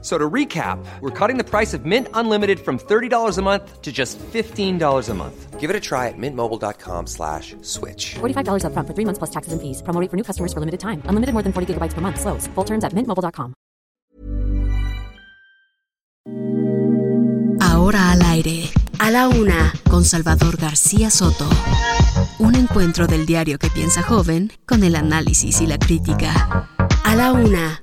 So to recap, we're cutting the price of Mint Unlimited from $30 a month to just $15 a month. Give it a try at mintmobile.com slash switch. $45 upfront for three months plus taxes and fees. Promo rate for new customers for limited time. Unlimited more than 40 gigabytes per month. Slows. Full terms at mintmobile.com. Ahora al aire. A la una, con Salvador García Soto. Un encuentro del diario que piensa joven con el análisis y la crítica. A la una,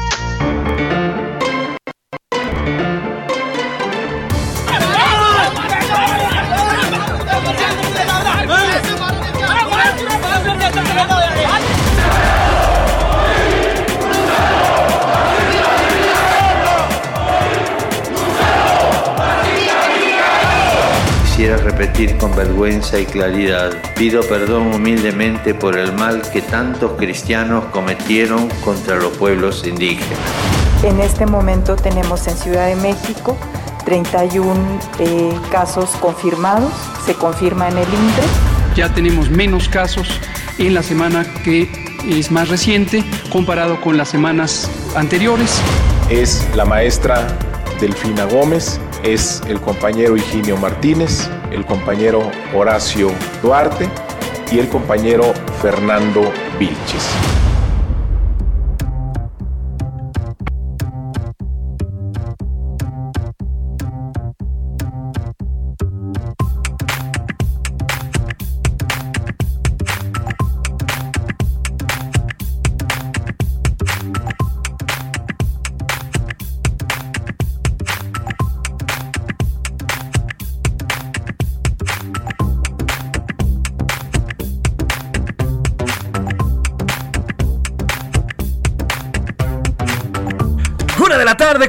Repetir con vergüenza y claridad, pido perdón humildemente por el mal que tantos cristianos cometieron contra los pueblos indígenas. En este momento tenemos en Ciudad de México 31 eh, casos confirmados, se confirma en el INDRE. Ya tenemos menos casos en la semana que es más reciente comparado con las semanas anteriores. Es la maestra Delfina Gómez, es el compañero Higinio Martínez, el compañero Horacio Duarte y el compañero Fernando Vilches.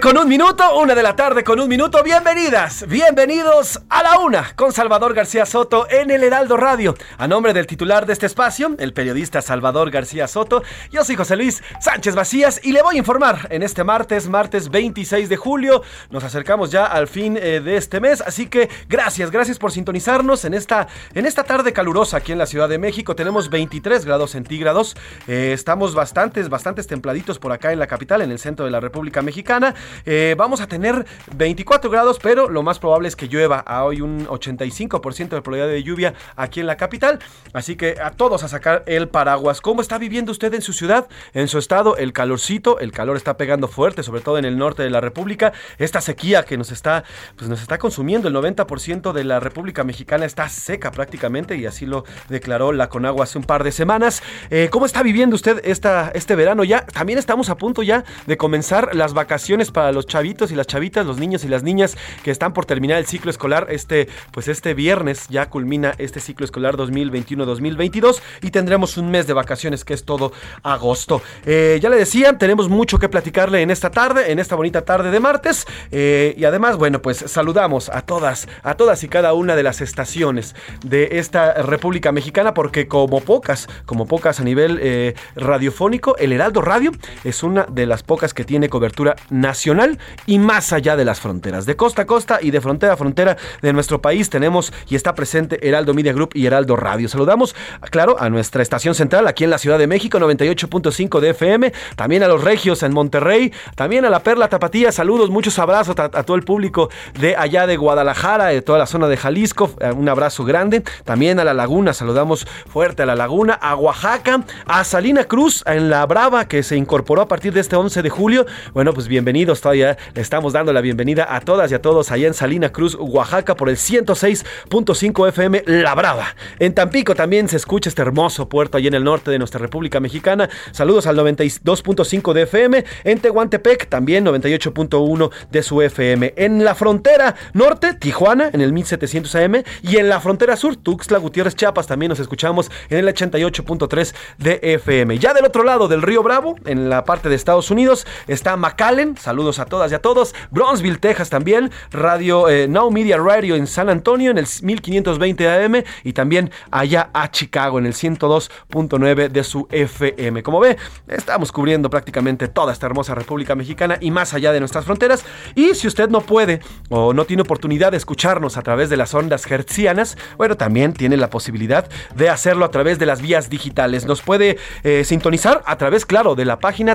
Con un minuto, una de la tarde con un minuto. Bienvenidas, bienvenidos a la una con Salvador García Soto en el Heraldo Radio. A nombre del titular de este espacio, el periodista Salvador García Soto, yo soy José Luis Sánchez Macías y le voy a informar en este martes, martes 26 de julio. Nos acercamos ya al fin eh, de este mes, así que gracias, gracias por sintonizarnos en esta, en esta tarde calurosa aquí en la Ciudad de México. Tenemos 23 grados centígrados, eh, estamos bastantes, bastantes templaditos por acá en la capital, en el centro de la República Mexicana. Eh, vamos a tener 24 grados, pero lo más probable es que llueva. Hoy un 85% de probabilidad de lluvia aquí en la capital. Así que a todos a sacar el paraguas. ¿Cómo está viviendo usted en su ciudad, en su estado? El calorcito, el calor está pegando fuerte, sobre todo en el norte de la República. Esta sequía que nos está, pues nos está consumiendo. El 90% de la República Mexicana está seca prácticamente y así lo declaró la Conagua hace un par de semanas. Eh, ¿Cómo está viviendo usted esta, este verano ya? También estamos a punto ya de comenzar las vacaciones para los chavitos y las chavitas, los niños y las niñas que están por terminar el ciclo escolar. Este, pues este viernes ya culmina este ciclo escolar 2021-2022 y tendremos un mes de vacaciones que es todo agosto. Eh, ya le decía, tenemos mucho que platicarle en esta tarde, en esta bonita tarde de martes. Eh, y además, bueno, pues saludamos a todas, a todas y cada una de las estaciones de esta República Mexicana, porque como pocas, como pocas a nivel eh, radiofónico, el Heraldo Radio es una de las pocas que tiene cobertura nacional y más allá de las fronteras. De costa a costa y de frontera a frontera de nuestro país tenemos y está presente Heraldo Media Group y Heraldo Radio. Saludamos, claro, a nuestra estación central aquí en la Ciudad de México, 98.5 de FM, también a los regios en Monterrey, también a la Perla Tapatía. Saludos, muchos abrazos a, a todo el público de allá de Guadalajara, de toda la zona de Jalisco. eh, Un abrazo grande. También a la Laguna, saludamos fuerte a la Laguna, a Oaxaca, a Salina Cruz en la Brava que se incorporó a partir de este 11 de julio. Bueno, pues todavía. Le estamos dando la bienvenida a todas y a todos allá en Salina Cruz, Oaxaca, por el 106.5 FM La Brava. En Tampico también se escucha este hermoso puerto allá en el norte de nuestra República Mexicana. Saludos al 92.5 de FM. En Tehuantepec también 98.1 de su FM. En la frontera norte, Tijuana, en el 1700 AM. Y en la frontera sur, Tuxtla Gutiérrez, Chiapas, también nos escuchamos en el 88.3 de FM. Ya del otro lado del río Bravo, en la parte de Estados Unidos, está McAllen McAllen, saludos a todas y a todos. Bronzeville, Texas también. Radio eh, Now Media Radio en San Antonio en el 1520 AM y también allá a Chicago en el 102.9 de su FM. Como ve, estamos cubriendo prácticamente toda esta hermosa República Mexicana y más allá de nuestras fronteras. Y si usted no puede o no tiene oportunidad de escucharnos a través de las ondas hertzianas, bueno, también tiene la posibilidad de hacerlo a través de las vías digitales. Nos puede eh, sintonizar a través, claro, de la página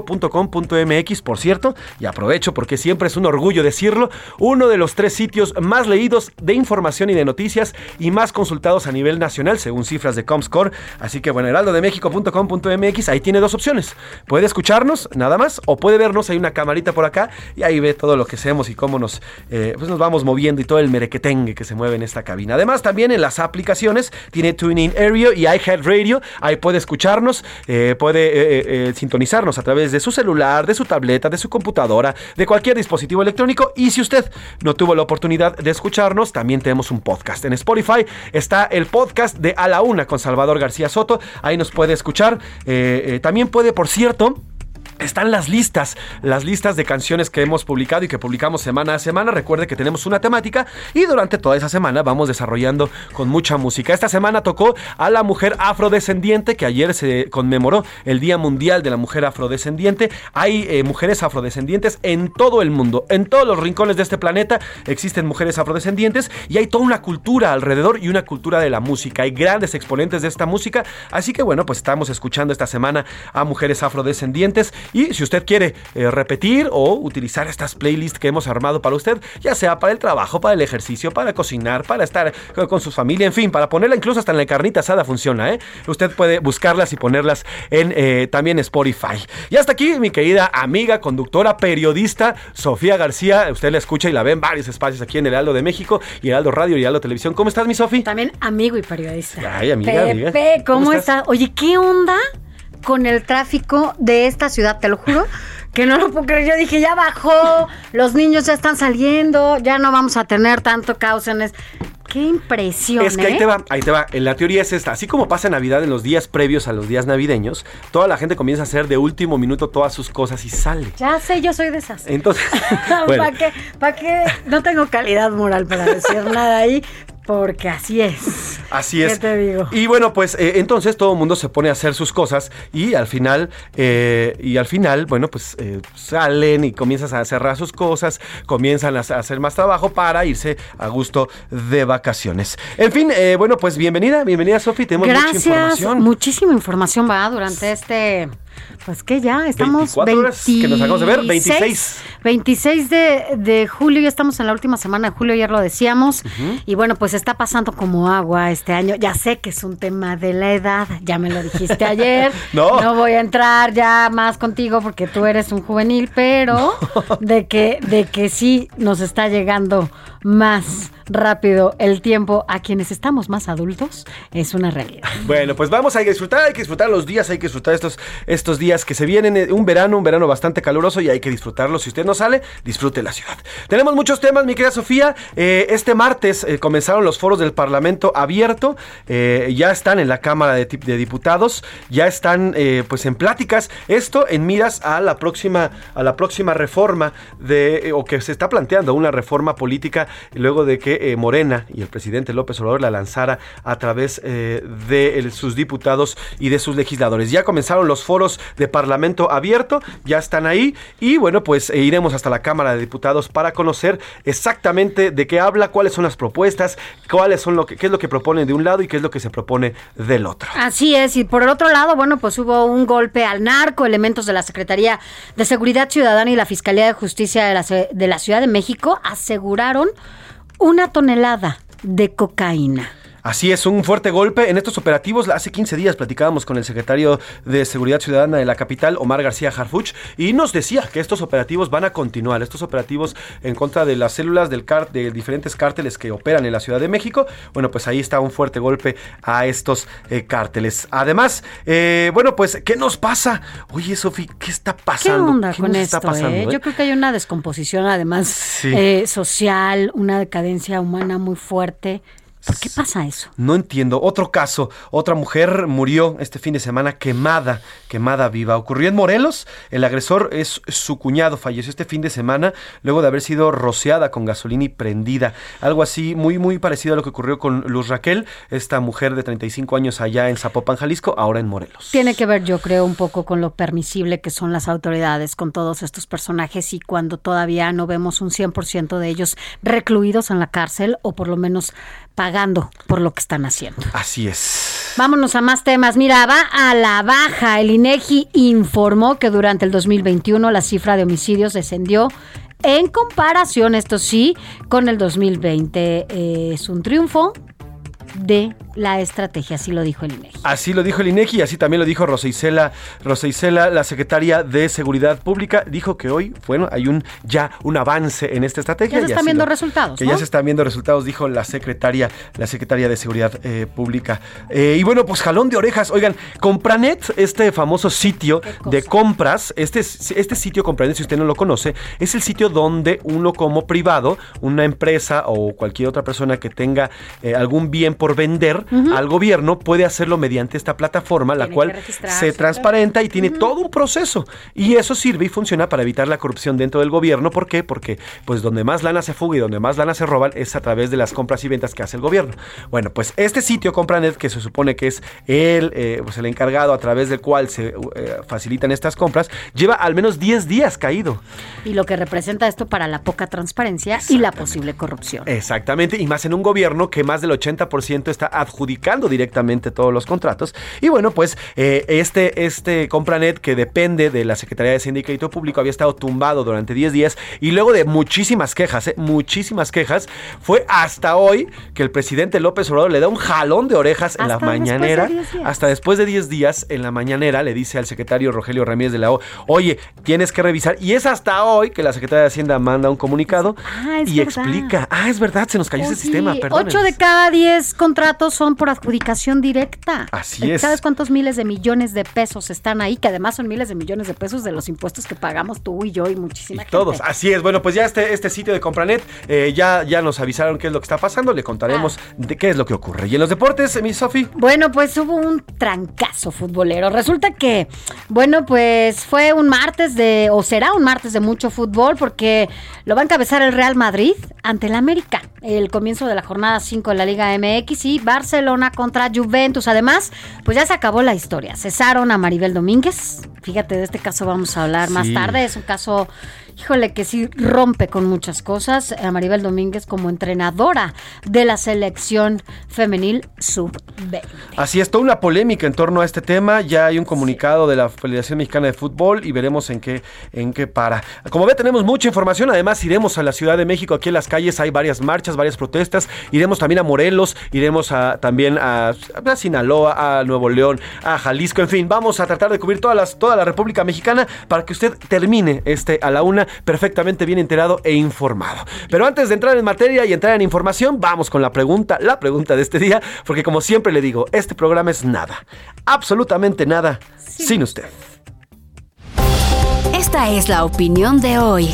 www.heraldodemexico.com.mx, por cierto, y aprovecho porque siempre es un orgullo decirlo, uno de los tres sitios más leídos de información y de noticias y más consultados a nivel nacional, según cifras de Comscore. Así que bueno, heraldodemexico.com.mx, ahí tiene dos opciones. Puede escucharnos, nada más, o puede vernos, hay una camarita por acá y ahí ve todo lo que hacemos y cómo nos, eh, pues nos vamos moviendo y todo el merequetengue que se mueve en esta cabina. Además, también en las aplicaciones tiene TuneIn Area y iHeartRadio. Ahí puede escucharnos, eh, puede eh, sintonizarnos a través de su celular, de su tableta, de su computadora, de cualquier dispositivo electrónico. Y si usted no tuvo la oportunidad de escucharnos, también tenemos un podcast. En Spotify está el podcast de A la Una con Salvador García Soto. Ahí nos puede escuchar. también puede, por cierto, están las listas, las listas de canciones que hemos publicado y que publicamos semana a semana. Recuerde que tenemos una temática y durante toda esa semana vamos desarrollando con mucha música. Esta semana tocó a la mujer afrodescendiente, que ayer se conmemoró el Día Mundial de la Mujer Afrodescendiente. Hay eh, mujeres afrodescendientes en todo el mundo, en todos los rincones de este planeta existen mujeres afrodescendientes y hay toda una cultura alrededor y una cultura de la música. Hay grandes exponentes de esta música, así que bueno, pues estamos escuchando esta semana a mujeres afrodescendientes y si usted quiere eh, repetir o utilizar estas playlists que hemos armado para usted, ya sea para el trabajo, para el ejercicio, para cocinar, para estar con su familia, en fin, para ponerla incluso hasta en la carnita asada funciona, ¿eh? Usted puede buscarlas y ponerlas en eh, también Spotify. Y hasta aquí, mi querida amiga, conductora, periodista, Sofía García. Usted la escucha y la ve en varios espacios aquí en el Heraldo de México y Heraldo Radio y Heraldo Televisión. ¿Cómo estás, mi Sofía? También amigo y periodista. Ay, amiga, Pepe, amiga. ¿cómo, estás? Oye, ¿qué onda? Con el tráfico de esta ciudad, te lo juro. Que no lo puedo creer. Yo dije, ya bajó, los niños ya están saliendo, ya no vamos a tener tanto caos en es. Qué impresión. Es que ahí ¿eh? te va, ahí te va. En la teoría es esta. Así como pasa Navidad en los días previos a los días navideños, toda la gente comienza a hacer de último minuto todas sus cosas y sale. Ya sé, yo soy de esas. Entonces, bueno. ¿Para qué? ¿Para qué? No tengo calidad moral para decir nada ahí, porque así es. Así es. ¿Qué te digo? Y bueno, pues eh, entonces todo el mundo se pone a hacer sus cosas y al final, eh, y al final, bueno, pues eh, salen y comienzan a cerrar sus cosas, comienzan a, a hacer más trabajo para irse a gusto de vacaciones. En fin, eh, bueno, pues bienvenida, bienvenida Sofi, tenemos Gracias, mucha información. muchísima información va durante este pues que ya estamos 24 horas que nos acabamos de ver, 26. 26 de, de julio, ya estamos en la última semana de julio, ayer lo decíamos. Y bueno, pues está pasando como agua este año. Ya sé que es un tema de la edad, ya me lo dijiste ayer. No. No voy a entrar ya más contigo porque tú eres un juvenil, pero de que de que sí nos está llegando más rápido el tiempo a quienes estamos más adultos es una realidad. Bueno, pues vamos a disfrutar, hay que disfrutar los días, hay que disfrutar estos, estos días que se vienen, eh, un verano, un verano bastante caluroso y hay que disfrutarlo. Si usted no sale, disfrute la ciudad. Tenemos muchos temas, mi querida Sofía. Eh, este martes eh, comenzaron los foros del Parlamento abierto, ya están en la Cámara de, de Diputados, ya están pues en pláticas. Esto en miras a la próxima, a la próxima reforma de, o que se está planteando una reforma política luego de que eh, Morena y el presidente López Obrador la lanzara a través eh, de sus diputados y de sus legisladores. Ya comenzaron los foros de Parlamento abierto, ya están ahí y bueno, pues eh, iremos hasta la Cámara de Diputados para conocer exactamente de qué habla, cuáles son las propuestas, cuáles son lo que, qué es lo que proponen de un lado y qué es lo que se propone del otro. Así es, y por el otro lado, bueno, pues hubo un golpe al narco, elementos de la Secretaría de Seguridad Ciudadana y la Fiscalía de Justicia de la, de la Ciudad de México aseguraron una tonelada de cocaína. Así es, un fuerte golpe en estos operativos. Hace 15 días platicábamos con el secretario de Seguridad Ciudadana de la capital, Omar García Harfuch, y nos decía que estos operativos van a continuar. Estos operativos en contra de las células del car de diferentes cárteles que operan en la Ciudad de México. Bueno, pues ahí está un fuerte golpe a estos eh, cárteles. Además, eh, bueno, pues, ¿qué nos pasa? Oye, Sofi, ¿qué está ¿Qué pasando? onda ¿Qué con nos esto? está pasando? eh? eh? Yo creo que hay una descomposición, además, Sí. eh, social, una decadencia humana muy fuerte. ¿Por qué pasa eso? No entiendo. Otro caso, otra mujer murió este fin de semana quemada, quemada viva. Ocurrió en Morelos. El agresor es su cuñado, falleció este fin de semana luego de haber sido rociada con gasolina y prendida. Algo así muy muy parecido a lo que ocurrió con Luz Raquel, esta mujer de 35 años allá en Zapopan, Jalisco, ahora en Morelos. Tiene que ver, yo creo, un poco con lo permisible que son las autoridades con todos estos personajes y cuando todavía no vemos un 100% de ellos recluidos en la cárcel o por lo menos pagando por lo que están haciendo. Así es. Vámonos a más temas. Mira, va a la baja. El INEGI informó que durante el 2021 la cifra de homicidios descendió en comparación, esto sí, con el 2020. Eh, es un triunfo de la estrategia, así lo dijo el INEGI. Así lo dijo el INEGI y así también lo dijo Rosa Isela, Rosa Isela, la secretaria de Seguridad Pública, dijo que hoy, bueno, hay un ya un avance en esta estrategia. Ya se están viendo resultados. Que ya se están viendo resultados, dijo la secretaria, la secretaria de Seguridad eh, Pública. Eh, y bueno, pues jalón de orejas. Oigan, Compranet, este famoso sitio de compras, este, este sitio Compranet, si usted no lo conoce, es el sitio donde uno como privado, una empresa o cualquier otra persona que tenga eh, algún bien por vender al gobierno puede hacerlo mediante esta plataforma, la cual se transparenta y tiene todo un proceso. Y eso sirve y funciona para evitar la corrupción dentro del gobierno. ¿Por qué? Porque pues donde más lana se fuga y donde más lana se roban es a través de las compras y ventas que hace el gobierno. Bueno, pues este sitio Compranet, que se supone que es el, eh, pues el encargado a través del cual se eh, facilitan estas compras, lleva al menos 10 días caído. Y lo que representa esto para la poca transparencia y la posible corrupción. Exactamente, y más en un gobierno que más del 80% está adjudicando directamente todos los contratos. Y bueno, pues eh, este, este Compranet que depende de la Secretaría de Sindicato Público había estado tumbado durante 10 días y luego de muchísimas quejas, eh, muchísimas quejas, fue hasta hoy que el presidente López Obrador le da un jalón de orejas en la mañanera. hasta después de 10 días en la mañanera le dice al secretario Rogelio Ramírez de la O, oye, tienes que revisar. Y es hasta hoy que la Secretaría de Hacienda manda un comunicado Ah, y explica. Ah, es verdad, se nos cayó ese sistema, perdón. 8 de cada 10 contratos son por adjudicación directa. Así es. ¿Sabes cuántos miles de millones de pesos están ahí? Que además son miles de millones de pesos de los impuestos que pagamos tú y yo y muchísima gente. Todos, así es. Bueno, pues ya este, este sitio de Compranet eh, ya, ya nos avisaron qué es lo que está pasando. Le contaremos Ah. de qué es lo que ocurre. Y en los deportes, mi Sofi. Bueno, pues hubo un trancazo futbolero. Resulta que, bueno, pues fue un martes de, o será un martes de mucho fútbol, porque lo va a encabezar el Real Madrid ante el América. El comienzo de la jornada 5 de la Liga MX y Barcelona contra Juventus. Además, pues ya se acabó la historia. Cesaron a Maribel Domínguez. Fíjate, de este caso vamos a hablar más tarde. Es un caso, híjole, que sí rompe con muchas cosas. A Maribel Domínguez como entrenadora de la selección femenil sub-20. Así es, toda una polémica en torno a este tema. Ya hay un comunicado de la Federación Mexicana de Fútbol y veremos en qué, en qué para. Como ve, tenemos mucha información. Además, iremos a la Ciudad de México. Aquí en las calles hay varias marchas, varias protestas. Iremos también a Morelos, iremos a, también a, a Sinaloa, a Nuevo León, a Jalisco. En fin, vamos a tratar de cubrir todas las, toda la República Mexicana para que usted termine este a la una perfectamente bien enterado e informado. Pero antes de entrar en materia y entrar en información, vamos con la pregunta, la pregunta de este día, porque como siempre le digo, este programa es nada, absolutamente nada, sin usted. Esta es la opinión de hoy.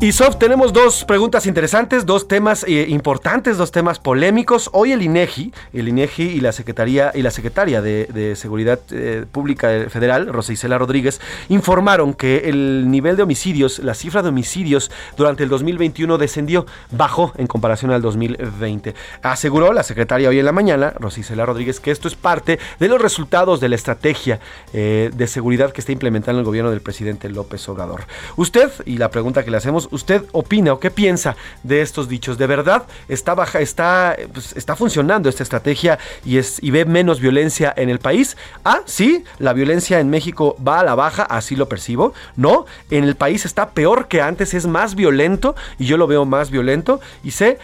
Y Sof, tenemos dos preguntas interesantes, dos temas eh, importantes, dos temas polémicos. Hoy el INEGI, el INEGI y la Secretaría y la Secretaria de, Seguridad eh, Pública Federal, Rosa Isela Rodríguez, informaron que el nivel de homicidios, la cifra de homicidios durante el 2021 descendió, bajó en comparación al 2020. Aseguró la secretaria hoy en la mañana, Rosa Isela Rodríguez, que esto es parte de los resultados de la estrategia eh, de seguridad que está implementando el gobierno del presidente López Obrador. Usted, y la pregunta que le hacemos, ¿usted opina o qué piensa de estos dichos? ¿De verdad está baja, está, pues, está funcionando esta estrategia y, es, y ve menos violencia en el país? Ah, sí, la violencia en México va a la baja, así lo percibo. No, en el país está peor que antes, es más violento y yo lo veo más violento. Y sé,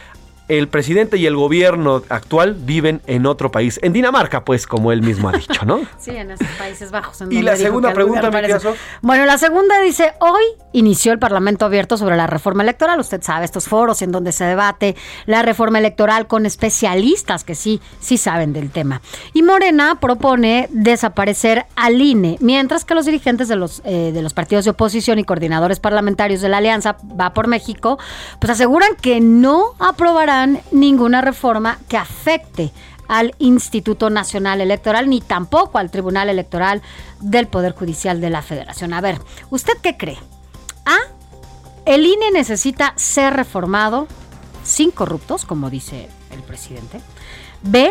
el presidente y el gobierno actual viven en otro país, en Dinamarca, pues, como él mismo ha dicho, ¿no? sí, en esos Países Bajos. y la segunda pregunta, caso. Bueno, la segunda dice, hoy inició el Parlamento abierto sobre la reforma electoral. Usted sabe, estos foros en donde se debate la reforma electoral con especialistas que sí, sí saben del tema. Y Morena propone desaparecer al INE, mientras que los dirigentes de los, eh, de los partidos de oposición y coordinadores parlamentarios de la Alianza Va por México, pues aseguran que no aprobarán ninguna reforma que afecte al Instituto Nacional Electoral ni tampoco al Tribunal Electoral del Poder Judicial de la Federación. A ver, ¿usted qué cree? A. El INE necesita ser reformado sin corruptos, como dice el presidente. B.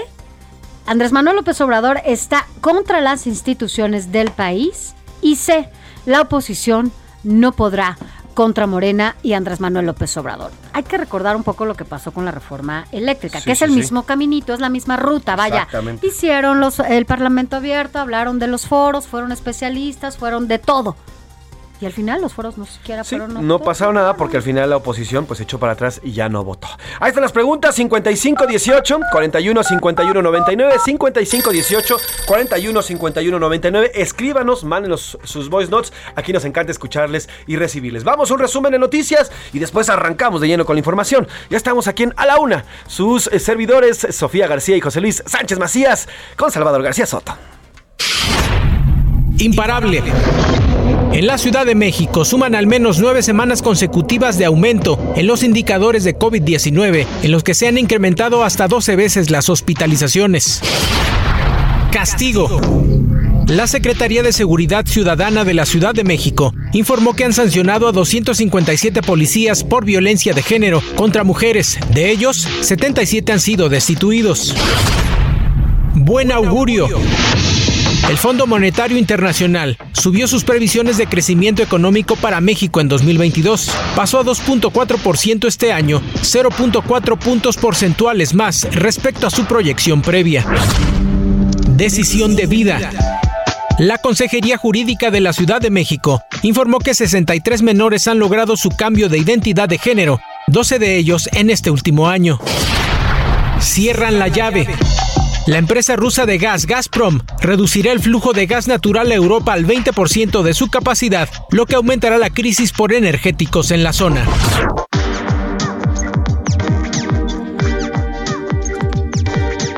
Andrés Manuel López Obrador está contra las instituciones del país. Y C. La oposición no podrá contra Morena y Andrés Manuel López Obrador. Hay que recordar un poco lo que pasó con la reforma eléctrica, que es el mismo caminito, es la misma ruta, vaya. Hicieron los, el Parlamento abierto, hablaron de los foros, fueron especialistas, fueron de todo. Y al final los foros no siquiera fueron. No pasaron nada porque al final la oposición pues echó para atrás y ya no votó. Ahí están las preguntas: 55 18 41 51 99, 55 18 41 51 99. Escríbanos, mándenos sus voice notes. Aquí nos encanta escucharles y recibirles. Vamos a un resumen de noticias y después arrancamos de lleno con la información. Ya estamos aquí en A la Una. Sus eh, servidores, Sofía García y José Luis Sánchez Macías, con Salvador García Soto. Imparable. En la Ciudad de México suman al menos nueve semanas consecutivas de aumento en los indicadores de COVID-19, en los que se han incrementado hasta 12 veces las hospitalizaciones. Castigo. La Secretaría de Seguridad Ciudadana de la Ciudad de México informó que han sancionado a 257 policías por violencia de género contra mujeres. De ellos, 77 han sido destituidos. Buen augurio. El Fondo Monetario Internacional subió sus previsiones de crecimiento económico para México en 2022. Pasó a 2.4% este año, 0.4 puntos porcentuales más respecto a su proyección previa. Decisión de vida. La Consejería Jurídica de la Ciudad de México informó que 63 menores han logrado su cambio de identidad de género, 12 de ellos en este último año. Cierran la llave. La empresa rusa de gas Gazprom reducirá el flujo de gas natural a Europa al 20% de su capacidad, lo que aumentará la crisis por energéticos en la zona.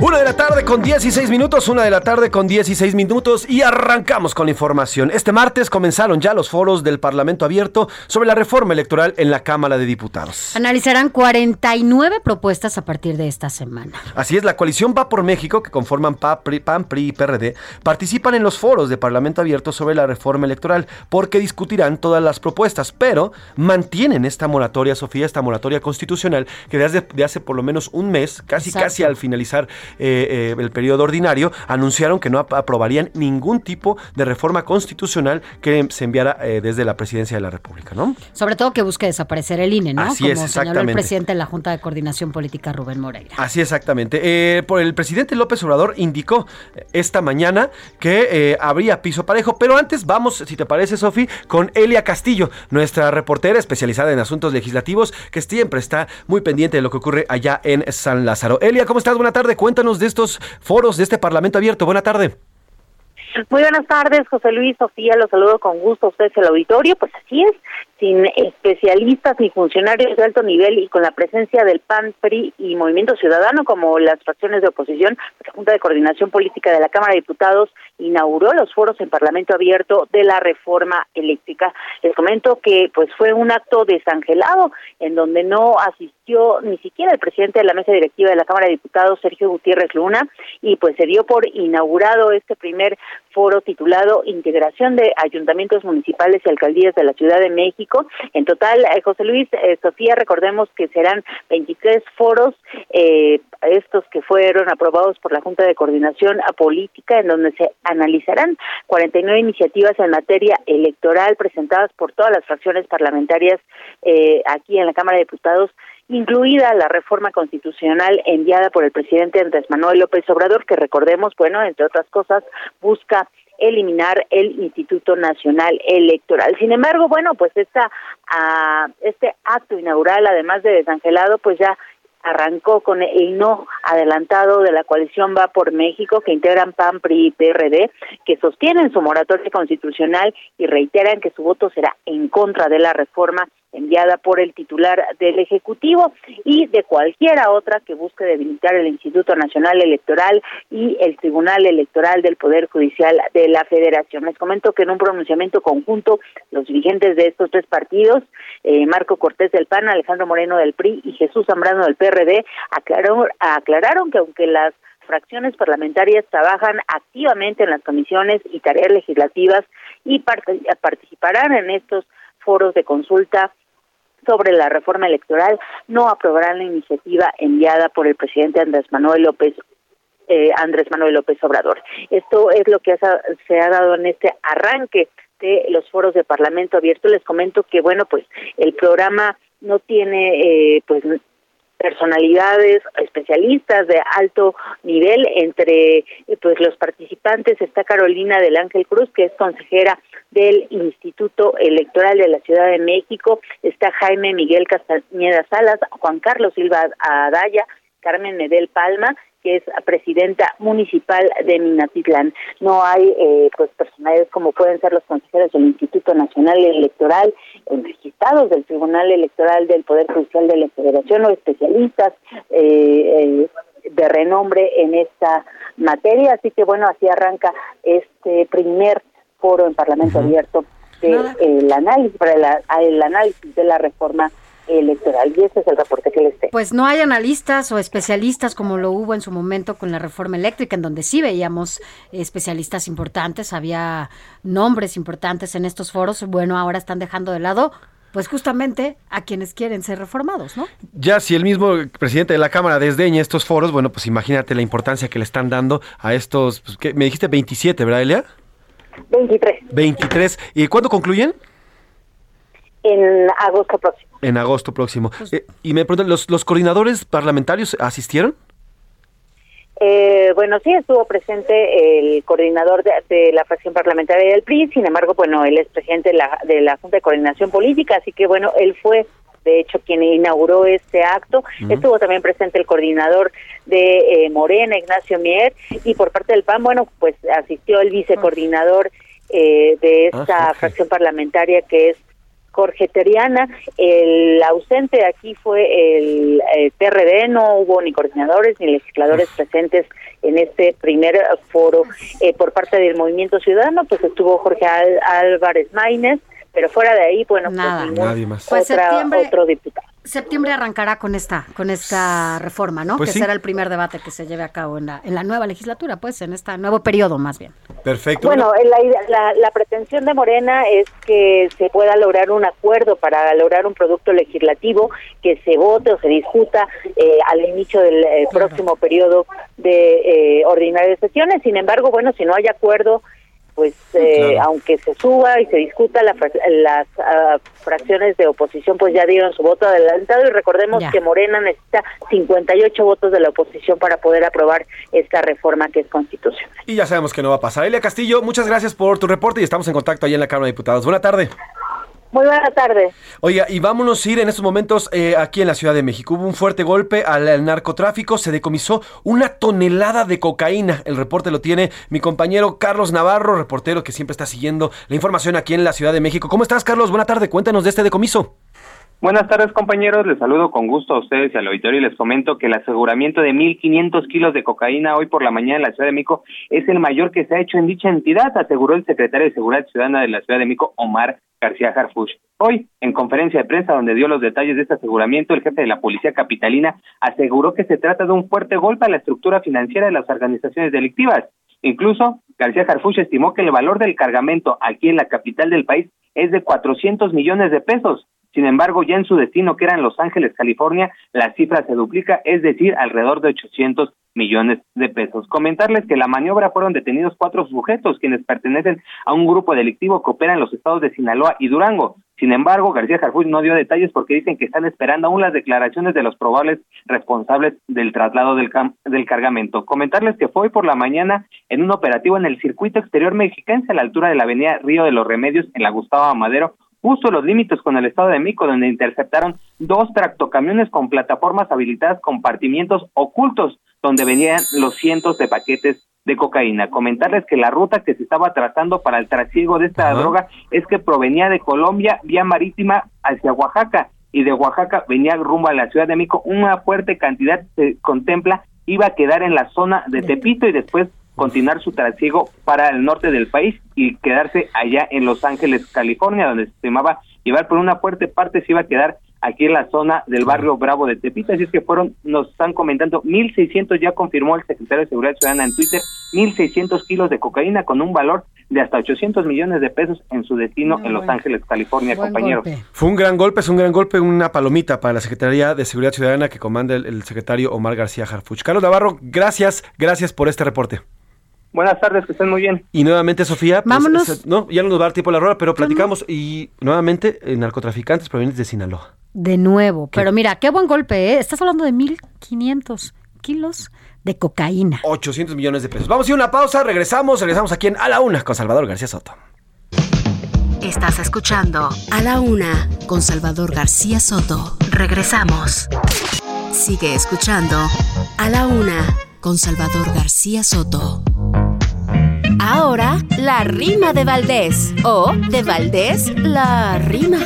Una de la tarde con 16 minutos, una de la tarde con 16 minutos y arrancamos con la información. Este martes comenzaron ya los foros del Parlamento abierto sobre la reforma electoral en la Cámara de Diputados. Analizarán 49 propuestas a partir de esta semana. Así es, la coalición Va por México, que conforman PAN, PRI y PRD, participan en los foros de Parlamento abierto sobre la reforma electoral porque discutirán todas las propuestas, pero mantienen esta moratoria, Sofía, esta moratoria constitucional que desde de hace por lo menos un mes, casi casi al finalizar eh, eh, el periodo ordinario, anunciaron que no aprobarían ningún tipo de reforma constitucional que se enviara eh, desde la presidencia de la República, ¿no? Sobre todo que busque desaparecer el INE, ¿no? Así Como es, señaló el presidente de la Junta de Coordinación Política, Rubén Moreira. Así exactamente. por el presidente López Obrador indicó esta mañana que habría piso parejo, pero antes vamos, si te parece, Sofi, con Elia Castillo, nuestra reportera especializada en asuntos legislativos, que siempre está muy pendiente de lo que ocurre allá en San Lázaro. Elia, ¿cómo estás? Buena tarde, cuéntanos de estos foros, de este Parlamento abierto. Buena tarde. Muy buenas tardes, José Luis, Sofía, los saludo con gusto a ustedes el auditorio. Pues así es, sin especialistas ni funcionarios de alto nivel y con la presencia del PAN, PRI y Movimiento Ciudadano como las fracciones de oposición, la Junta de Coordinación Política de la Cámara de Diputados inauguró los foros en Parlamento Abierto de la reforma eléctrica. Les comento que pues fue un acto desangelado en donde no asistió ni siquiera el presidente de la mesa directiva de la Cámara de Diputados, Sergio Gutiérrez Luna, y pues se dio por inaugurado este primer foro titulado Integración de Ayuntamientos Municipales y Alcaldías de la Ciudad de México. En total, eh, José Luis, eh, Sofía, recordemos que serán 23 foros, eh, estos que fueron aprobados por la Junta de Coordinación Política, en donde se analizarán 49 iniciativas en materia electoral presentadas por todas las fracciones parlamentarias aquí en la Cámara de Diputados incluida la reforma constitucional enviada por el presidente Andrés Manuel López Obrador, que recordemos, bueno, entre otras cosas, busca eliminar el Instituto Nacional Electoral. Sin embargo, bueno, pues esta, uh, este acto inaugural, además de desangelado, pues ya arrancó con el no adelantado de la coalición Va por México, que integran PAN, PRI y PRD, que sostienen su moratoria constitucional y reiteran que su voto será en contra de la reforma enviada por el titular del Ejecutivo y de cualquiera otra que busque debilitar el Instituto Nacional Electoral y el Tribunal Electoral del Poder Judicial de la Federación. Les comento que en un pronunciamiento conjunto, los dirigentes de estos tres partidos, eh, Marco Cortés del PAN, Alejandro Moreno del PRI y Jesús Zambrano del PRD, aclararon, aclararon que aunque las fracciones parlamentarias trabajan activamente en las comisiones y tareas legislativas y participarán en estos foros de consulta sobre la reforma electoral no aprobarán la iniciativa enviada por el presidente Andrés Manuel López eh, Andrés Manuel López Obrador. Esto es lo que se ha dado en este arranque de los foros de Parlamento abierto. Les comento que bueno, pues el programa no tiene eh, pues personalidades especialistas de alto nivel entre eh, pues los participantes está Carolina del Ángel Cruz que es consejera del Instituto Electoral de la Ciudad de México está Jaime Miguel Castañeda Salas Juan Carlos Silva Adaya Carmen Medel Palma que es presidenta municipal de Minatitlán. No hay eh, pues personalidades como pueden ser los consejeros del Instituto Nacional Electoral, registrados del Tribunal Electoral del Poder Judicial de la Federación o especialistas eh, eh, de renombre en esta materia. Así que bueno, así arranca este primer foro en Parlamento Abierto del análisis para el análisis de la reforma electoral. Y ese es el reporte que les tengo. Pues no hay analistas o especialistas como lo hubo en su momento con la reforma eléctrica, en donde sí veíamos especialistas importantes, había nombres importantes en estos foros. Bueno, ahora están dejando de lado pues justamente a quienes quieren ser reformados, ¿no? Ya si el mismo presidente de la Cámara desdeña estos foros, bueno, pues imagínate la importancia que le están dando a estos, pues, ¿qué? me dijiste 27, ¿verdad, Elia? 23. 23. ¿Y cuándo concluyen? En agosto próximo. En agosto próximo. Pues eh, y me preguntan, ¿los, ¿los coordinadores parlamentarios asistieron? Eh, bueno, sí, estuvo presente el coordinador de, la fracción parlamentaria del PRI, sin embargo, bueno, él es presidente de la, de la Junta de Coordinación Política, así que, bueno, él fue, de hecho, quien inauguró este acto. Estuvo también presente el coordinador de eh, Morena, Ignacio Mier, y por parte del PAN, bueno, pues asistió el vicecoordinador eh, de ah, esta fracción parlamentaria, que es Jorge Teriana. El ausente aquí fue el, PRD, no hubo ni coordinadores ni legisladores presentes en este primer foro eh, por parte del Movimiento Ciudadano, pues estuvo Jorge Álvarez Maínez, pero fuera de ahí, bueno, pues Nadie más. Pues otro diputado septiembre arrancará con esta con esta reforma, ¿no? Pues que será el primer debate que se lleve a cabo en la en la nueva legislatura, pues en este nuevo periodo más bien. Perfecto. Bueno, la, la, pretensión de Morena es que se pueda lograr un acuerdo para lograr un producto legislativo que se vote o se discuta eh, al inicio del eh, próximo periodo de eh, ordinaria de sesiones. Sin embargo, bueno, si no hay acuerdo pues eh, aunque se suba y se discuta, las ah, fracciones de oposición pues ya dieron su voto adelantado y recordemos que Morena necesita 58 votos de la oposición para poder aprobar esta reforma que es constitucional. Y ya sabemos que no va a pasar. Elia Castillo, muchas gracias por tu reporte y estamos en contacto ahí en la Cámara de Diputados. Buena tarde. Muy buena tarde. Oiga, y vámonos a ir en estos momentos eh, aquí en la Ciudad de México. Hubo un fuerte golpe al, narcotráfico, se decomisó una tonelada de cocaína. El reporte lo tiene mi compañero Carlos Navarro, reportero que siempre está siguiendo la información aquí en la Ciudad de México. ¿Cómo estás, Carlos? Buena tarde, cuéntanos de este decomiso. Buenas tardes, compañeros. Les saludo con gusto a ustedes y al auditorio y les comento que el aseguramiento de 1.500 kilos de cocaína hoy por la mañana en la Ciudad de México es el mayor que se ha hecho en dicha entidad, aseguró el secretario de Seguridad Ciudadana de la Ciudad de México, Omar García Harfuch. Hoy, en conferencia de prensa donde dio los detalles de este aseguramiento, el jefe de la Policía Capitalina aseguró que se trata de un fuerte golpe a la estructura financiera de las organizaciones delictivas. Incluso, García Harfuch estimó que el valor del cargamento aquí en la capital del país es de 400 millones de pesos, sin embargo, ya en su destino, que era en Los Ángeles, California, la cifra se duplica, es decir, alrededor de 800 millones de pesos. Comentarles que la maniobra fueron detenidos cuatro sujetos quienes pertenecen a un grupo delictivo que opera en los estados de Sinaloa y Durango. Sin embargo, García Jarfuch no dio detalles porque dicen que están esperando aún las declaraciones de los probables responsables del traslado del, del cargamento. Comentarles que fue hoy por la mañana en un operativo en el circuito exterior mexiquense a la altura de la avenida Río de los Remedios en la Gustavo Amadero justo los límites con el Estado de México, donde interceptaron dos tractocamiones con plataformas habilitadas, compartimientos ocultos, donde venían los cientos de paquetes de cocaína. Comentarles que la ruta que se estaba trazando para el trasiego de esta droga es que provenía de Colombia vía marítima hacia Oaxaca y de Oaxaca venía rumbo a la Ciudad de México. Una fuerte cantidad se contempla iba a quedar en la zona de Tepito y después continuar su trasiego para el norte del país y quedarse allá en Los Ángeles, California, donde se estimaba llevar por una fuerte parte se iba a quedar aquí en la zona del barrio Bravo de Tepita, así es que fueron, nos están comentando, 1.600 ya confirmó el secretario de Seguridad Ciudadana en Twitter, 1.600 kilos de cocaína con un valor de hasta 800 millones de pesos en su destino en Los Ángeles, California, compañeros. Fue un gran golpe, es un gran golpe, una palomita para la Secretaría de Seguridad Ciudadana que comanda el, el secretario Omar García Harfuch. Carlos Navarro, gracias, gracias por este reporte. Buenas tardes, que estén muy bien. Y nuevamente, Sofía, pues, Vámonos. es- no, ya no nos va a dar tiempo la rueda, pero platicamos y nuevamente eh, narcotraficantes provenientes de Sinaloa. De nuevo. Pero mira, qué buen golpe, ¿eh? Estás hablando de 1.500 kilos de cocaína. 800 millones de pesos. Vamos a ir a una pausa, regresamos, regresamos aquí en A la Una con Salvador García Soto. Estás escuchando A la Una con Salvador García Soto. Regresamos. Sigue escuchando A la Una con Salvador García Soto. Ahora, la rima de Valdés. O de Valdés, la rima.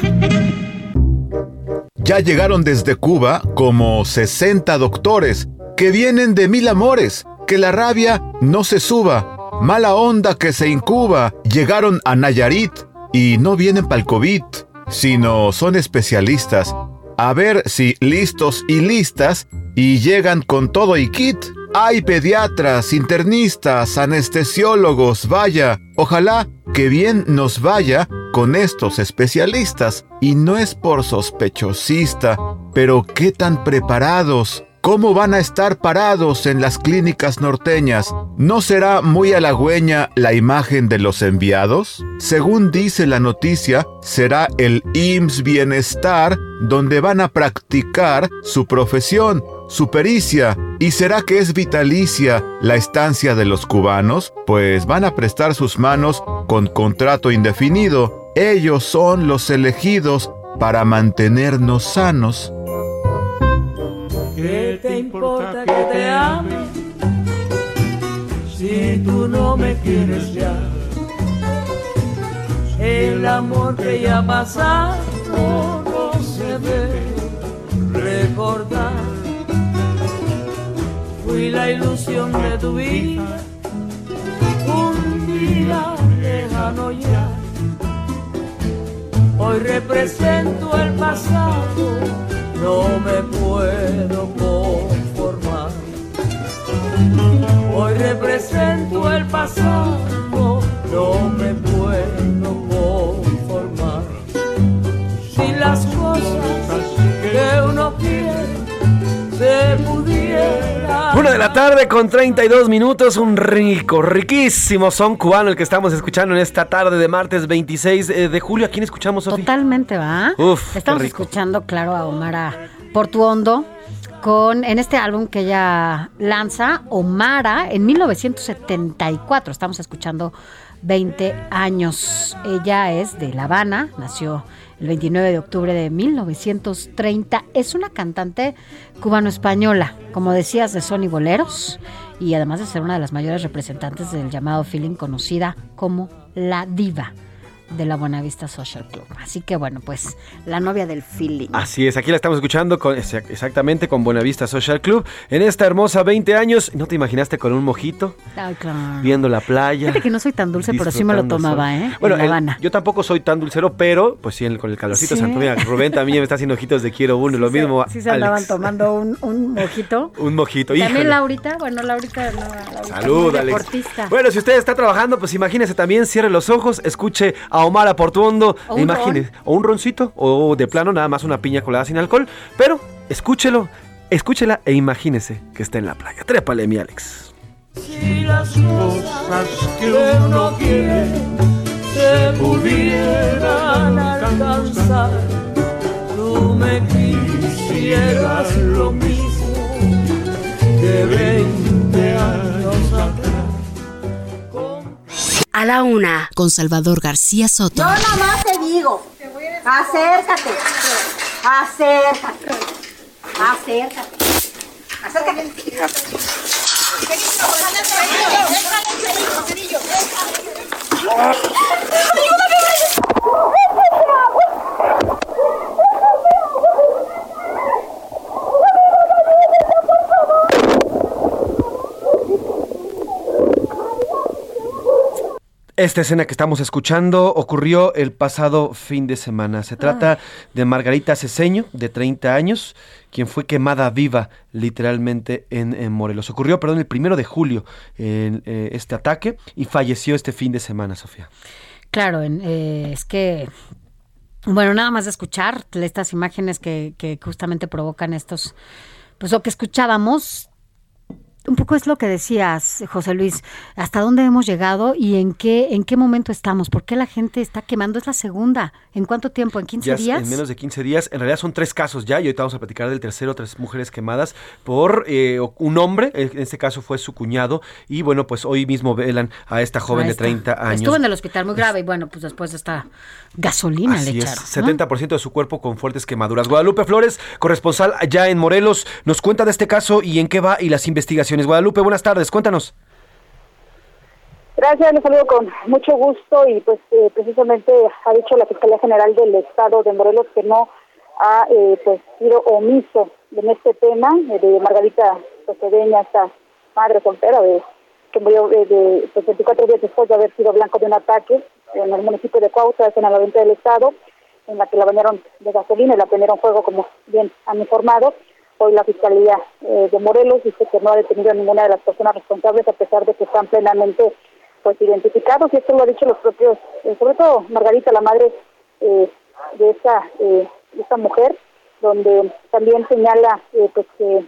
Ya llegaron desde Cuba como 60 doctores que vienen de mil amores, que la rabia no se suba, mala onda que se incuba. Llegaron a Nayarit y no vienen para el COVID, sino son especialistas. A ver si listos y listas y llegan con todo y kit. Hay pediatras, internistas, anestesiólogos, vaya. Ojalá que bien nos vaya con estos especialistas. Y no es por sospechosista, pero qué tan preparados. ¿Cómo van a estar parados en las clínicas norteñas? ¿No será muy halagüeña la imagen de los enviados? Según dice la noticia, será el IMSS Bienestar donde van a practicar su profesión, su pericia. ¿Y será que es vitalicia la estancia de los cubanos? Pues van a prestar sus manos con contrato indefinido. Ellos son los elegidos para mantenernos sanos. ¿Qué te importa que te ame si tú no me quieres ya? El amor que ya ha pasado no se debe recordar. Fui la ilusión de tu vida, un día lejano ya. Hoy represento el pasado no me puedo conformar. Hoy represento el pasado, no me puedo conformar. Si las cosas que uno quiere se pudieran. Una de la tarde con 32 minutos, un rico, riquísimo son cubano el que estamos escuchando en esta tarde de martes 26 de julio. ¿A quién escuchamos, Sofía? Totalmente, ¿va? Uf, qué Estamos rico. escuchando, claro, a Omara Portuondo con en este álbum que ella lanza, Omara, en 1974. Estamos escuchando 20 años. Ella es de La Habana, nació el 29 de octubre de 1930. Es una cantante cubano-española, como decías, de son y boleros, y además de ser una de las mayores representantes del llamado feeling conocida como la diva de la Buenavista Social Club. Así que bueno, pues la novia del feeling. Así es, aquí la estamos escuchando con, exac- exactamente con Buenavista Social Club en esta hermosa 20 años. ¿No te imaginaste con un mojito, Ay, claro. viendo la playa? Fíjate que no soy tan dulce, pero sí me lo tomaba? ¿eh? Bueno, en La el- Habana. yo tampoco soy tan dulcero, pero pues sí, con el calorcito Sí. santo. Mira, Rubén también me está haciendo ojitos de quiero uno, lo mismo Sí se andaban tomando un, un mojito. Un mojito, También híjole. Laurita, bueno, Laurita no, Laurita Salud, Alex. deportista. Bueno, si usted está trabajando, pues imagínese también, cierre los ojos, escuche a Omar Portuondo, O imagine, o un roncito, o de plano nada más una piña colada sin alcohol, pero escúchelo, escúchela e imagínese que está en la playa. Trépale, mi Alex. Si las cosas que uno quiere se pudieran alcanzar, tú me quisieras lo mismo que 20 años atrás. A la Una con Salvador García Soto. Yo nada más te digo. Te voy a Acércate. Acércate. Acércate. Acércate. Esta escena que estamos escuchando ocurrió el pasado fin de semana. Se trata de Margarita Ceseño, de 30 años, quien fue quemada viva literalmente en, en Morelos. Ocurrió, perdón, el primero de julio en, eh, este ataque y falleció este fin de semana, Sofía. Claro, en- eh, es que, bueno, nada más de escuchar estas imágenes que, que justamente provocan estos, pues lo que escuchábamos, un poco es lo que decías, José Luis, hasta dónde hemos llegado y en qué, en qué momento estamos, por qué la gente está quemando, es la segunda, ¿en cuánto tiempo? ¿En 15 Ya días? En menos de 15 días. En realidad son tres casos ya y ahorita vamos a platicar del tercero, tres mujeres quemadas por eh, un hombre, en este caso fue su cuñado, y bueno, pues hoy mismo velan a esta joven de está. 30 años. Estuvo en el hospital muy grave y bueno, pues después de esta gasolina Así le es, echaron. ¿no? 70% de su cuerpo con fuertes quemaduras. Guadalupe Flores, corresponsal allá en Morelos, nos cuenta de este caso y en qué va y las investigaciones. Guadalupe, buenas tardes, cuéntanos. Gracias, les saludo con mucho gusto y pues eh, precisamente ha dicho la Fiscalía General del Estado de Morelos que no ha eh, pues sido omiso en este tema eh, de Margarita Cedeña, esta madre soltera de, que murió de, de, pues, 24 días después de haber sido blanco de un ataque en el municipio de Cuautla, en el oriente del estado, en la que la bañaron de gasolina y la prendieron fuego, como bien han informado. Hoy la Fiscalía eh, de Morelos dice que no ha detenido a ninguna de las personas responsables a pesar de que están plenamente pues identificados y esto lo ha dicho los propios, eh, sobre todo Margarita, la madre eh, de esta eh, esta mujer, donde también señala eh, pues que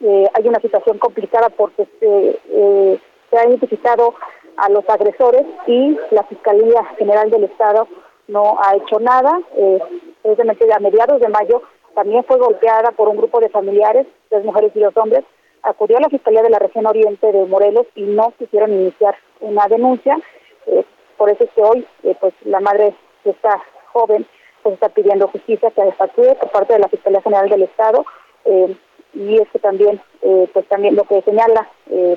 eh, hay una situación complicada porque se, eh, se ha identificado a los agresores y la Fiscalía General del Estado no ha hecho nada. Eh, precisamente a mediados de mayo también fue golpeada por un grupo de familiares, tres mujeres y dos hombres. Acudió a la Fiscalía de la Región Oriente de Morelos y no quisieron iniciar una denuncia. Eh, por eso es que hoy, eh, pues la madre de esta joven pues está pidiendo justicia que actúe por parte de la Fiscalía General del Estado. Eh, y es que también, eh, pues también lo que señala eh,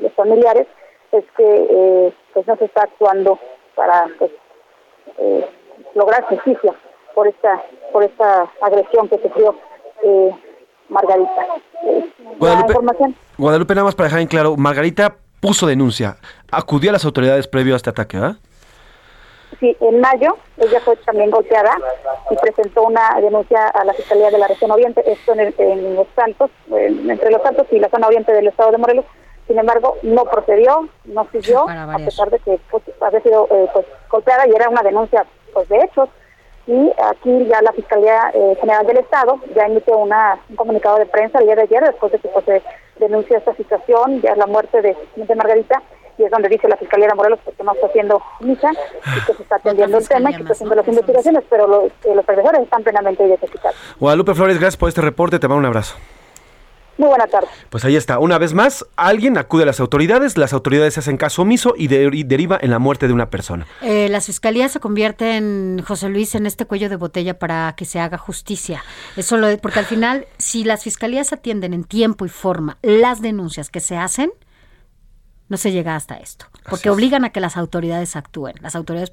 los familiares es que pues no se está actuando para pues, lograr justicia por esta por esta agresión que sufrió eh, Margarita. Eh, la Guadalupe, información. Guadalupe, nada más para dejar en claro, Margarita puso denuncia, acudió a las autoridades previo a este ataque, ¿verdad? Sí, en mayo ella fue también golpeada y presentó una denuncia a la Fiscalía de la Región Oriente, esto en, el- en Los Santos, en- entre Los Santos y la zona oriente del estado de Morelos. Sin embargo, no procedió, no siguió, a pesar de que pues, había sido eh, pues, golpeada y era una denuncia pues de hechos. Y aquí ya la Fiscalía eh, General del Estado ya emite una, un comunicado de prensa el día de ayer, después de que pues, se denuncia esta situación, ya es la muerte de, de Margarita, y es donde dice la Fiscalía de Morelos pues, que no está haciendo misa y que se está atendiendo el tema y que está haciendo las investigaciones, pero los, eh, los agresores están plenamente identificados. Guadalupe Flores, gracias por este reporte, te mando un abrazo. Muy buena tarde. Pues ahí está, una vez más, alguien acude a las autoridades, las autoridades hacen caso omiso y, de- y deriva en la muerte de una persona. Eh, las fiscalías se convierten, José Luis, en este cuello de botella para que se haga justicia. Eso lo, porque al final, si las fiscalías atienden en tiempo y forma las denuncias que se hacen, no se llega hasta esto, porque obligan a que las autoridades actúen, las autoridades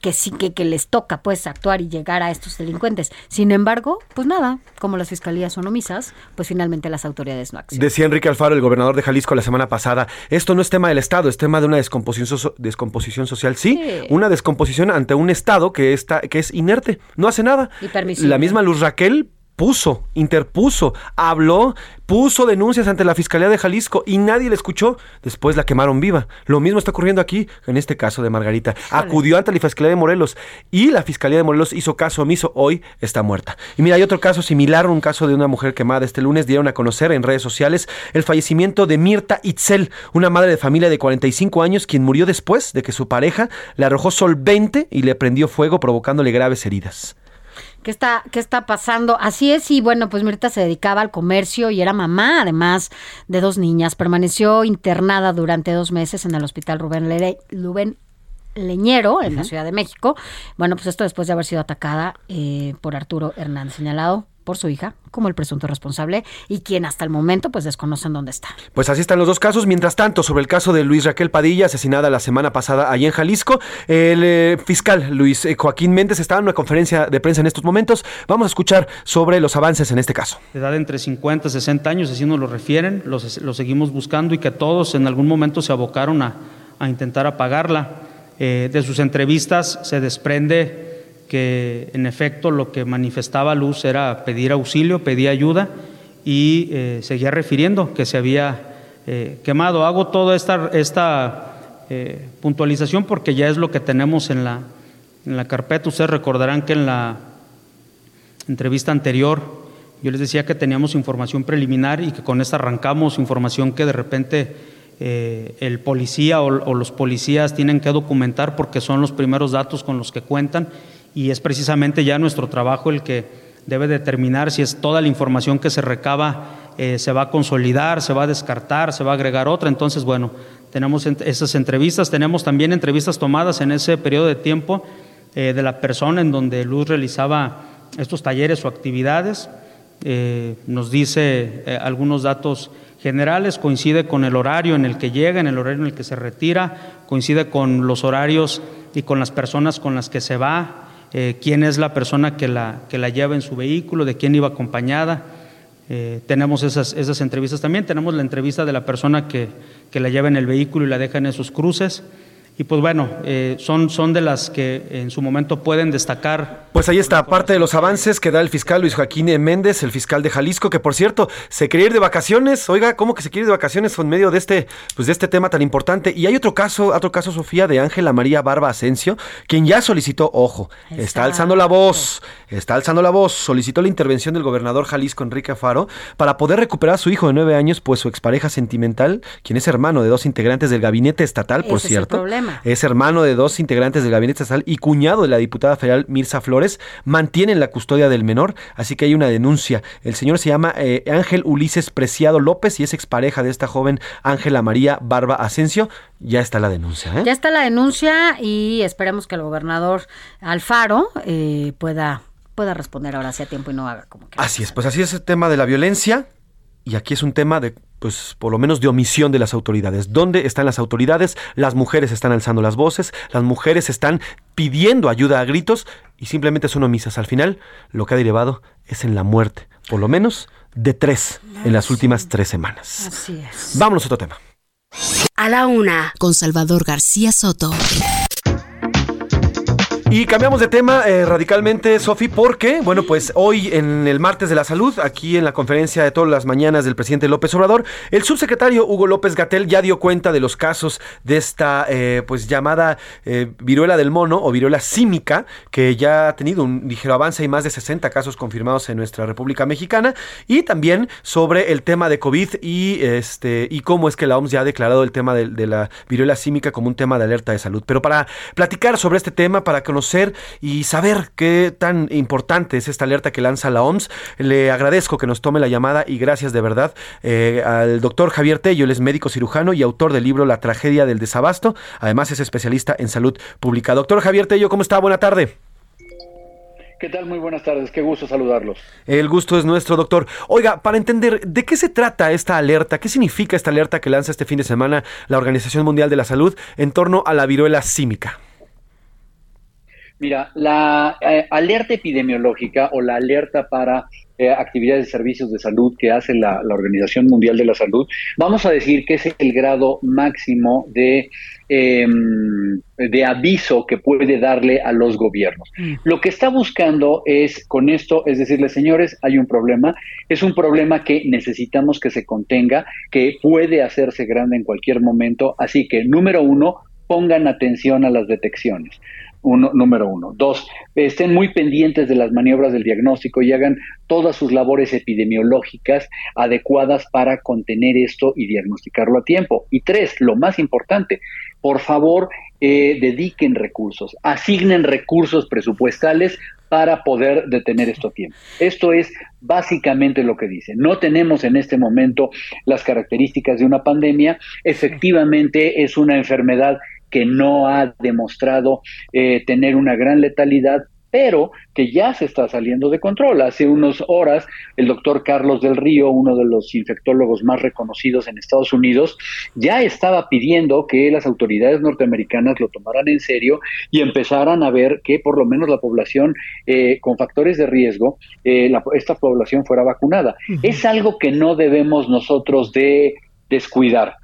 que sí que, que les toca pues actuar y llegar a estos delincuentes. Sin embargo, pues nada, como las fiscalías son omisas, pues finalmente las autoridades no accionan. Decía Enrique Alfaro, el gobernador de Jalisco, la semana pasada, esto no es tema del Estado, es tema de una descomposición, so- descomposición social. Sí, Sí. una descomposición ante un Estado que, está, que es inerte, no hace nada. Y. La misma Luz Raquel puso, interpuso, habló, puso denuncias ante la Fiscalía de Jalisco y nadie la escuchó. Después la quemaron viva. Lo mismo está ocurriendo aquí, en este caso de Margarita. Acudió ante la Fiscalía de Morelos y la Fiscalía de Morelos hizo caso omiso. Hoy está muerta. Y mira, hay otro caso similar, un caso de una mujer quemada. Este lunes dieron a conocer en redes sociales el fallecimiento de Mirta Itzel, una madre de familia de 45 años, quien murió después de que su pareja le arrojó solvente y le prendió fuego, provocándole graves heridas. ¿Qué está, ¿Qué está pasando? Así es, y bueno, pues Mirta se dedicaba al comercio y era mamá, además de dos niñas. Permaneció internada durante dos meses en el hospital Rubén, Lere- Rubén Leñero, en la Ciudad de México. Bueno, pues esto después de haber sido atacada eh, por Arturo Hernández, señalado por su hija como el presunto responsable y quien hasta el momento pues desconocen dónde está. Pues así están los dos casos. Mientras tanto, sobre el caso de Luis Raquel Padilla, asesinada la semana pasada allí en Jalisco, el eh, fiscal Luis eh, Joaquín Méndez está en una conferencia de prensa en estos momentos. Vamos a escuchar sobre los avances en este caso. De edad entre 50 y 60 años, así nos lo refieren, lo seguimos buscando y que todos en algún momento se abocaron a, a intentar apagarla. Eh, de sus entrevistas se desprende que en efecto lo que manifestaba Luz era pedir auxilio, pedir ayuda y eh, seguía refiriendo que se había eh, quemado. Hago toda esta, esta eh, puntualización porque ya es lo que tenemos en la, en la carpeta. Ustedes recordarán que en la entrevista anterior yo les decía que teníamos información preliminar y que con esta arrancamos información que de repente el policía o, los policías tienen que documentar porque son los primeros datos con los que cuentan y es precisamente ya nuestro trabajo el que debe determinar si es toda la información que se recaba eh, se va a consolidar, se va a descartar, se va a agregar otra. Entonces, bueno, tenemos esas entrevistas, tenemos también entrevistas tomadas en ese periodo de tiempo eh, de la persona en donde Luz realizaba estos talleres o actividades. Eh, nos dice algunos datos generales, coincide con el horario en el que llega, en el horario en el que se retira, coincide con los horarios y con las personas con las que se va, eh, quién es la persona que la, que la lleva en su vehículo, de quién iba acompañada. Eh, tenemos esas, esas entrevistas también, tenemos la entrevista de la persona que, que la lleva en el vehículo y la deja en esos cruces. Y pues bueno, eh, son, son de las que en su momento pueden destacar. Pues ahí está, parte de los avances que da el fiscal Luis Joaquín Méndez, el fiscal de Jalisco, que por cierto, se quiere ir de vacaciones. Oiga, ¿cómo que se quiere ir de vacaciones en medio de este, pues de este tema tan importante? Y hay otro caso, otro caso, Sofía, de Ángela María Barba Asensio, quien ya solicitó, ojo, está alzando la voz, está alzando la voz, solicitó la intervención del gobernador Jalisco, Enrique Faro, para poder recuperar a su hijo de nueve años, pues su expareja sentimental, quien es hermano de dos integrantes del gabinete estatal, por cierto. Es problema es hermano de dos integrantes del gabinete estatal y cuñado de la diputada federal Mirza Flores, mantienen la custodia del menor, así que hay una denuncia. El señor se llama eh, Ángel Ulises Preciado López y es expareja de esta joven Ángela María Barba Asensio. Ya está la denuncia. ¿eh? Ya está la denuncia y esperemos que el gobernador Alfaro eh, pueda pueda responder ahora sí a tiempo y no haga como que. Así es, pues así es el tema de la violencia y aquí es un tema de, pues, por lo menos de omisión de las autoridades. ¿Dónde están las autoridades? Las mujeres están alzando las voces, las mujeres están pidiendo ayuda a gritos y simplemente son omisas. Al final, lo que ha derivado es en la muerte, por lo menos de tres en las últimas tres semanas. Así es. Vámonos a otro tema. A la una, con Salvador García Soto. Y cambiamos de tema eh, radicalmente, Sofi, porque, bueno, pues hoy en el martes de la salud, aquí en la conferencia de todas las mañanas del presidente López Obrador, el subsecretario Hugo López Gatel ya dio cuenta de los casos de esta, eh, pues llamada eh, viruela del mono o viruela símica, que ya ha tenido un ligero avance y más de 60 casos confirmados en nuestra República Mexicana, y también sobre el tema de COVID y este y cómo es que la OMS ya ha declarado el tema de, de la viruela símica como un tema de alerta de salud. Pero para platicar sobre este tema, para que conocer y saber qué tan importante es esta alerta que lanza la OMS. Le agradezco que nos tome la llamada y gracias de verdad eh, al doctor Javier Tello, él es médico cirujano y autor del libro La tragedia del desabasto. Además es especialista en salud pública. Doctor Javier Tello, ¿cómo está? Buena tarde. ¿Qué tal? Muy buenas tardes, qué gusto saludarlos. El gusto es nuestro, doctor. Oiga, para entender de qué se trata esta alerta, qué significa esta alerta que lanza este fin de semana la Organización Mundial de la Salud en torno a la viruela símica. Mira, la eh, alerta epidemiológica o la alerta para eh, actividades de servicios de salud que hace la, Organización Mundial de la Salud, vamos a decir que es el grado máximo de, em, de aviso que puede darle a los gobiernos. Mm. Lo que está buscando es, con esto, es decirle, señores, hay un problema, es un problema que necesitamos que se contenga, que puede hacerse grande en cualquier momento, así que, número uno, pongan atención a las detecciones. Uno, número uno. Dos, estén muy pendientes de las maniobras del diagnóstico y hagan todas sus labores epidemiológicas adecuadas para contener esto y diagnosticarlo a tiempo. Y tres, lo más importante, por favor, eh, dediquen recursos, asignen recursos presupuestales para poder detener esto a tiempo. Esto es básicamente lo que dice. No tenemos en este momento las características de una pandemia, efectivamente es una enfermedad que no ha demostrado eh, tener una gran letalidad, pero que ya se está saliendo de control. Hace unas horas, el doctor Carlos del Río, uno de los infectólogos más reconocidos en Estados Unidos, ya estaba pidiendo que las autoridades norteamericanas lo tomaran en serio y empezaran a ver que por lo menos la población eh, con factores de riesgo, eh, esta población fuera vacunada. Es algo que no debemos nosotros de descuidar.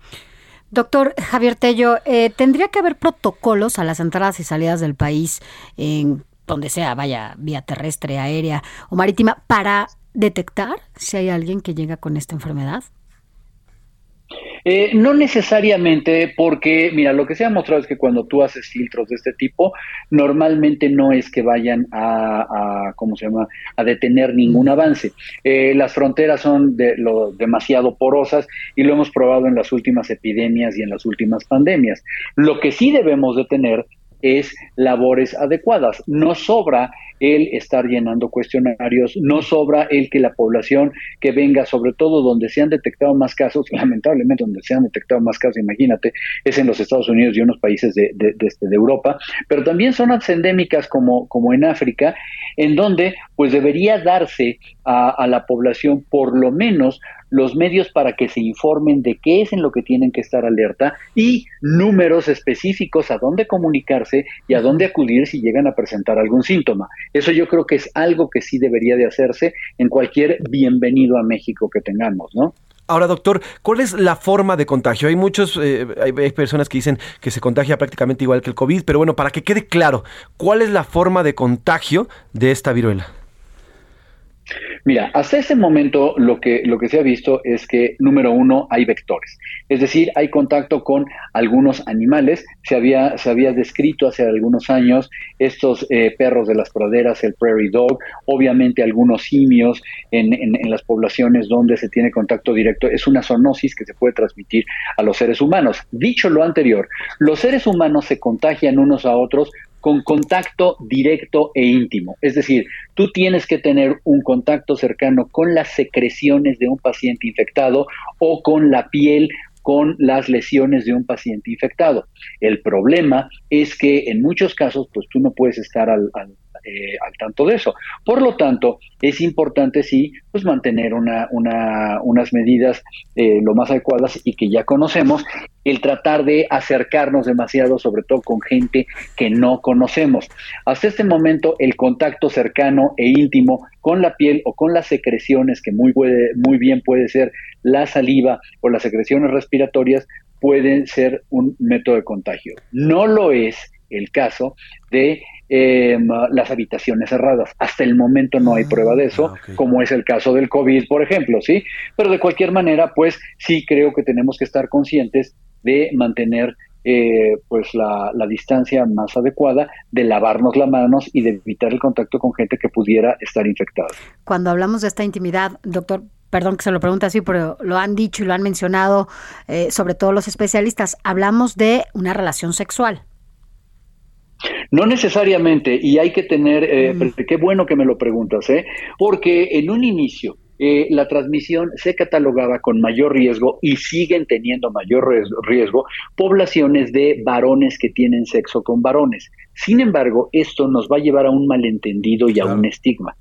Doctor Javier Tello, eh, ¿tendría que haber protocolos a las entradas y salidas del país en donde sea, vaya, vía terrestre, aérea o marítima, para detectar si hay alguien que llega con esta enfermedad? Eh, no necesariamente porque, mira, lo que se ha mostrado es que cuando tú haces filtros de este tipo, normalmente no es que vayan a, ¿cómo se llama?, a detener ningún avance. Eh, las fronteras son de, lo, demasiado porosas y lo hemos probado en las últimas epidemias y en las últimas pandemias. Lo que sí debemos de tener es labores adecuadas. No sobra el estar llenando cuestionarios, no sobra el que la población que venga, sobre todo donde se han detectado más casos, lamentablemente donde se han detectado más casos, imagínate, es en los Estados Unidos y unos países de, de, de, este, Europa, pero también zonas endémicas como, como en África, en donde pues debería darse a, a la población por lo menos los medios para que se informen de qué es en lo que tienen que estar alerta y números específicos a dónde comunicarse y a dónde acudir si llegan a presentar algún síntoma. Eso yo creo que es algo que sí debería de hacerse en cualquier bienvenido a México que tengamos, ¿no? Ahora, doctor, ¿cuál es la forma de contagio? Hay muchos, eh, hay, personas que dicen que se contagia prácticamente igual que el COVID, pero bueno, para que quede claro, ¿cuál es la forma de contagio de esta viruela? Mira, hasta ese momento lo que, lo que se ha visto es que, número uno, hay vectores. Es decir, hay contacto con algunos animales. Se había, se había descrito hace algunos años estos eh, perros de las praderas, el prairie dog, obviamente algunos simios en, en, las poblaciones donde se tiene contacto directo. Es una zoonosis que se puede transmitir a los seres humanos. Dicho lo anterior, los seres humanos se contagian unos a otros con contacto directo e íntimo. Es decir, tú tienes que tener un contacto cercano con las secreciones de un paciente infectado o con la piel con las lesiones de un paciente infectado. El problema es que en muchos casos, pues tú no puedes estar al, al eh, al tanto de eso. Por lo tanto, es importante sí, pues mantener una, una, unas medidas eh, lo más adecuadas y que ya conocemos, el tratar de acercarnos demasiado, sobre todo con gente que no conocemos. Hasta este momento, el contacto cercano e íntimo con la piel o con las secreciones, que muy, puede, muy bien puede ser la saliva o las secreciones respiratorias, pueden ser un método de contagio. No lo es el caso de eh, las habitaciones cerradas. Hasta el momento no hay ah, prueba de eso, como es el caso del COVID, por ejemplo, ¿sí? Pero de cualquier manera, pues sí creo que tenemos que estar conscientes de mantener eh, pues la, la, distancia más adecuada, de lavarnos las manos y de evitar el contacto con gente que pudiera estar infectada. Cuando hablamos de esta intimidad, doctor, perdón que se lo pregunte así, pero lo han dicho y lo han mencionado, eh, sobre todo los especialistas, hablamos de una relación sexual. No necesariamente, y hay que tener, eh, mm. qué bueno que me lo preguntas, ¿eh? porque en un inicio eh, la transmisión se catalogaba con mayor riesgo y siguen teniendo mayor riesgo poblaciones de varones que tienen sexo con varones. Sin embargo, esto nos va a llevar a un malentendido y a un estigma.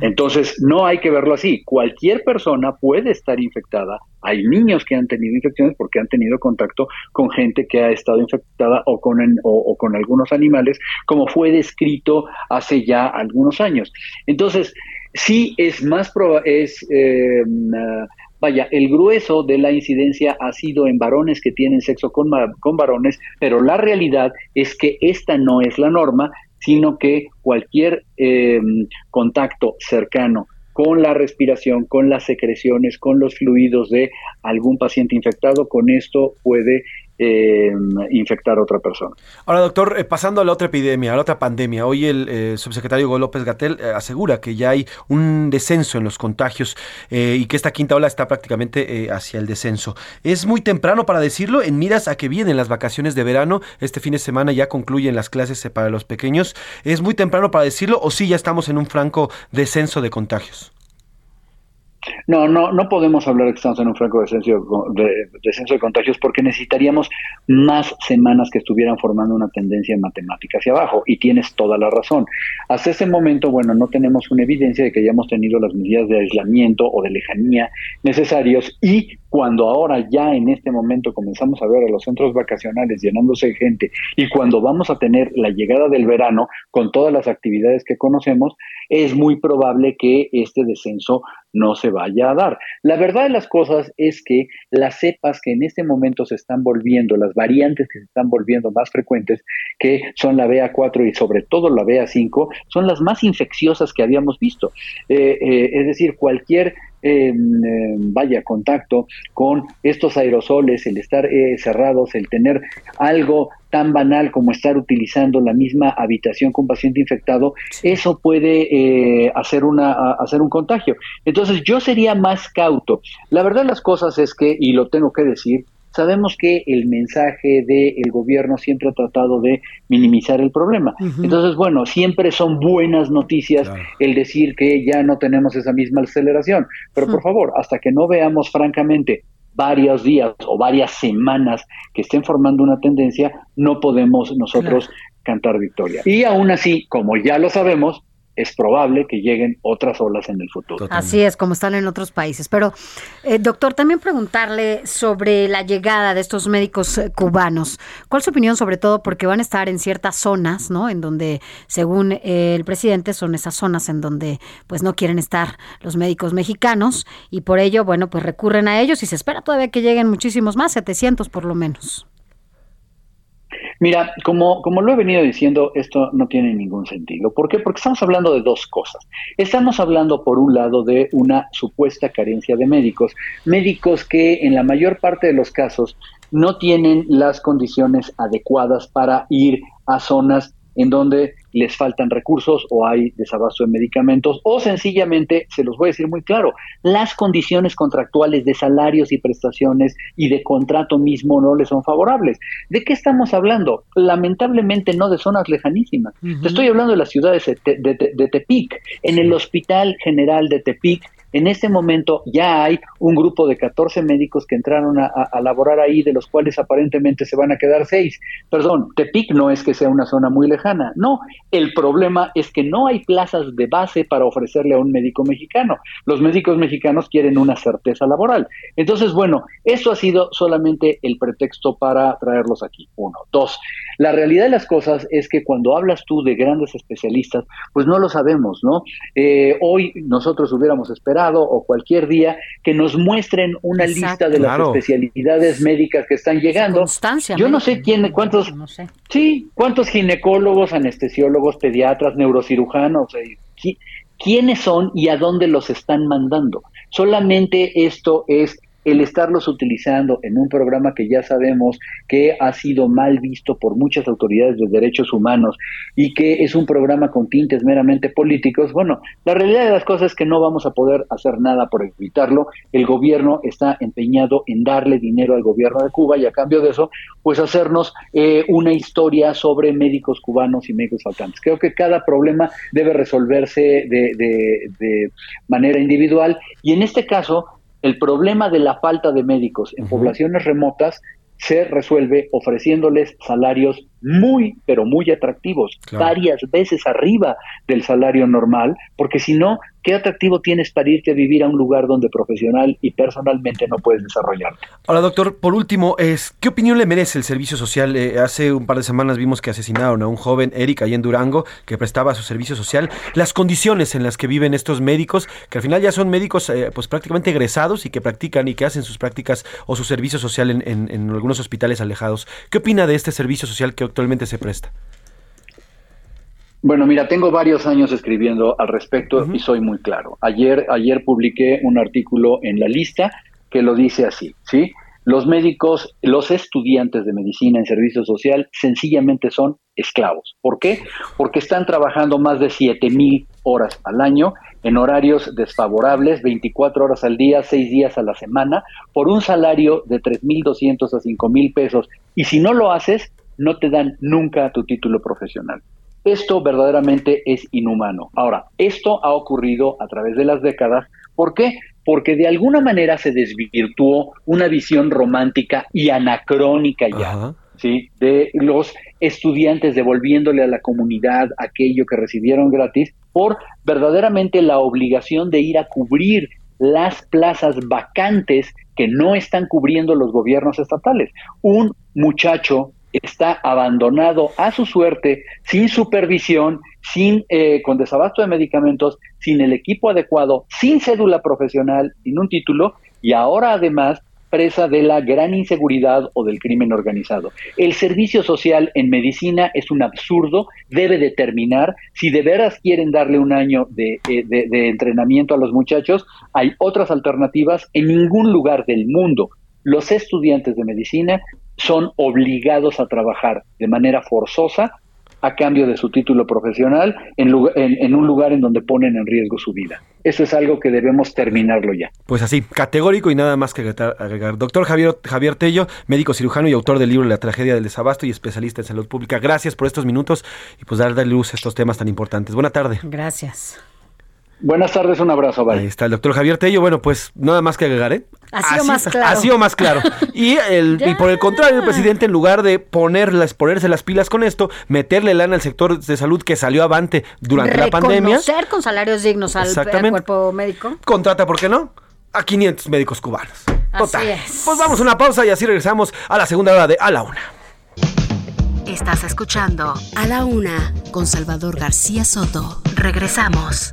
Entonces, no hay que verlo así. Cualquier persona puede estar infectada. Hay niños que han tenido infecciones porque han tenido contacto con gente que ha estado infectada o con, o con algunos animales, como fue descrito hace ya algunos años. Entonces, sí es más es eh, vaya, el grueso de la incidencia ha sido en varones que tienen sexo con, con varones, pero la realidad es que esta no es la norma, sino que cualquier eh, contacto cercano con la respiración, con las secreciones, con los fluidos de algún paciente infectado, con esto puede eh, infectar a otra persona. Ahora, doctor, eh, pasando a la otra epidemia, a la otra pandemia, hoy el eh, subsecretario Hugo López Gatel asegura que ya hay un descenso en los contagios y que esta quinta ola está prácticamente hacia el descenso. Es muy temprano para decirlo, en miras a que vienen las vacaciones de verano, este fin de semana ya concluyen las clases para los pequeños. ¿Es muy temprano para decirlo o sí ya estamos en un franco descenso de contagios? No, no, no podemos hablar que estamos en un franco descenso de, descenso de contagios porque necesitaríamos más semanas que estuvieran formando una tendencia matemática hacia abajo. Y tienes toda la razón. Hasta ese momento, bueno, no tenemos una evidencia de que hayamos tenido las medidas de aislamiento o de lejanía necesarios y cuando ahora ya en este momento comenzamos a ver a los centros vacacionales llenándose de gente y cuando vamos a tener la llegada del verano con todas las actividades que conocemos, es muy probable que este descenso no se vaya a dar. La verdad de las cosas es que las cepas que en este momento se están volviendo, las variantes que se están volviendo más frecuentes, que son la BA4 y sobre todo la BA5, son las más infecciosas que habíamos visto. Eh, eh, es decir, cualquier vaya contacto con estos aerosoles, el estar eh, cerrados, el tener algo tan banal como estar utilizando la misma habitación con paciente infectado, eso puede eh, hacer, una, hacer un contagio. Entonces yo sería más cauto. La verdad de las cosas es que, y lo tengo que decir, sabemos que el mensaje del gobierno siempre ha tratado de minimizar el problema. Entonces, bueno, siempre son buenas noticias el decir que ya no tenemos esa misma aceleración. Pero por favor, hasta que no veamos francamente varios días o varias semanas que estén formando una tendencia, no podemos nosotros cantar victoria. Y aún así, como ya lo sabemos, es probable que lleguen otras olas en el futuro. Así es, como están en otros países. Pero, eh, doctor, también preguntarle sobre la llegada de estos médicos eh, cubanos. ¿Cuál es su opinión sobre todo? Porque van a estar en ciertas zonas, ¿no? En donde, según eh, el presidente, son esas zonas en donde pues no quieren estar los médicos mexicanos y por ello, bueno, pues recurren a ellos y se espera todavía que lleguen muchísimos más, 700 por lo menos. Mira, como, como lo he venido diciendo, esto no tiene ningún sentido. ¿Por qué? Porque estamos hablando de dos cosas. Estamos hablando, por un lado, de una supuesta carencia de médicos, médicos que en la mayor parte de los casos no tienen las condiciones adecuadas para ir a zonas en donde les faltan recursos o hay desabasto de medicamentos o sencillamente, se los voy a decir muy claro, las condiciones contractuales de salarios y prestaciones y de contrato mismo no les son favorables. ¿De qué estamos hablando? Lamentablemente no de zonas lejanísimas. Te estoy hablando de las ciudades de, de Tepic. En el Hospital General de Tepic en este momento ya hay un grupo de 14 médicos que entraron a, a, laborar ahí, de los cuales aparentemente se van a quedar seis. Perdón, Tepic no es que sea una zona muy lejana, no. El problema es que no hay plazas de base para ofrecerle a un médico mexicano. Los médicos mexicanos quieren una certeza laboral. Entonces, bueno, eso ha sido solamente el pretexto para traerlos aquí. Uno. Dos, la realidad de las cosas es que cuando hablas tú de grandes especialistas, pues no lo sabemos, ¿no? Eh, hoy nosotros hubiéramos esperado o cualquier día que nos muestren una lista de las especialidades médicas que están llegando. Yo no sé quién, cuántos, sí, cuántos ginecólogos, anestesiólogos, pediatras, neurocirujanos, eh, quiénes son y a dónde los están mandando. Solamente esto es el estarlos utilizando en un programa que ya sabemos que ha sido mal visto por muchas autoridades de derechos humanos y que es un programa con tintes meramente políticos, bueno, la realidad de las cosas es que no vamos a poder hacer nada por evitarlo. El gobierno está empeñado en darle dinero al gobierno de Cuba y a cambio de eso, pues hacernos eh, una historia sobre médicos cubanos y médicos faltantes. Creo que cada problema debe resolverse de, de manera individual y en este caso el problema de la falta de médicos en poblaciones remotas se resuelve ofreciéndoles salarios muy, pero muy atractivos, varias veces arriba del salario normal, porque si no, ¿qué atractivo tienes para irte a vivir a un lugar donde profesional y personalmente no puedes desarrollarte? Ahora, doctor, por último, es, ¿qué opinión le merece el servicio social? Eh, hace un par de semanas vimos que asesinaron a un joven, Eric, ahí en Durango, que prestaba su servicio social. Las condiciones en las que viven estos médicos, que al final ya son médicos eh, pues prácticamente egresados y que practican y que hacen sus prácticas o su servicio social en, en algunos hospitales alejados. ¿Qué opina de este servicio social que actualmente se presta? Bueno, mira, tengo varios años escribiendo al respecto y soy muy claro. Ayer, ayer publiqué un artículo en la lista que lo dice así, ¿sí? Los médicos, los estudiantes de medicina en servicio social sencillamente son esclavos. ¿Por qué? Porque están trabajando más de 7 mil horas al año en horarios desfavorables, 24 horas al día, 6 días a la semana, por un salario de 3.200 a 5.000 pesos. Y si no lo haces, no te dan nunca tu título profesional. Esto verdaderamente es inhumano. Ahora, esto ha ocurrido a través de las décadas. ¿Por qué? porque de alguna manera se desvirtuó una visión romántica y anacrónica ya. ¿sí? de los estudiantes devolviéndole a la comunidad aquello que recibieron gratis por verdaderamente la obligación de ir a cubrir las plazas vacantes que no están cubriendo los gobiernos estatales. Un muchacho está abandonado a su suerte, sin supervisión, sin eh, con desabasto de medicamentos, sin el equipo adecuado, sin cédula profesional, sin un título, y ahora además presa de la gran inseguridad o del crimen organizado. El servicio social en medicina es un absurdo, debe determinar si de veras quieren darle un año de, eh, de entrenamiento a los muchachos, hay otras alternativas en ningún lugar del mundo. Los estudiantes de medicina son obligados a trabajar de manera forzosa a cambio de su título profesional en, en, un lugar en donde ponen en riesgo su vida. Eso es algo que debemos terminarlo ya. Pues así, categórico y nada más que agregar. Doctor Javier, Javier Tello, médico cirujano y autor del libro La tragedia del desabasto y especialista en salud pública. Gracias por estos minutos y pues darle luz a estos temas tan importantes. Buena tarde. Gracias. Buenas tardes, un abrazo, Ahí está el doctor Javier Tello. Bueno, pues nada más que agregar, ¿eh? Ha sido más claro. Ha sido más claro. Y, el, y por el contrario, el presidente, en lugar de ponerlas, ponerse las pilas con esto, meterle lana al sector de salud que salió avante durante la pandemia. Reconocer con salarios dignos al, al, cuerpo médico. Contrata, ¿por qué no? A 500 médicos cubanos. Total. Así es. Pues vamos a una pausa y así regresamos a la segunda hora de A la Una. Estás escuchando A la Una con Salvador García Soto. Regresamos.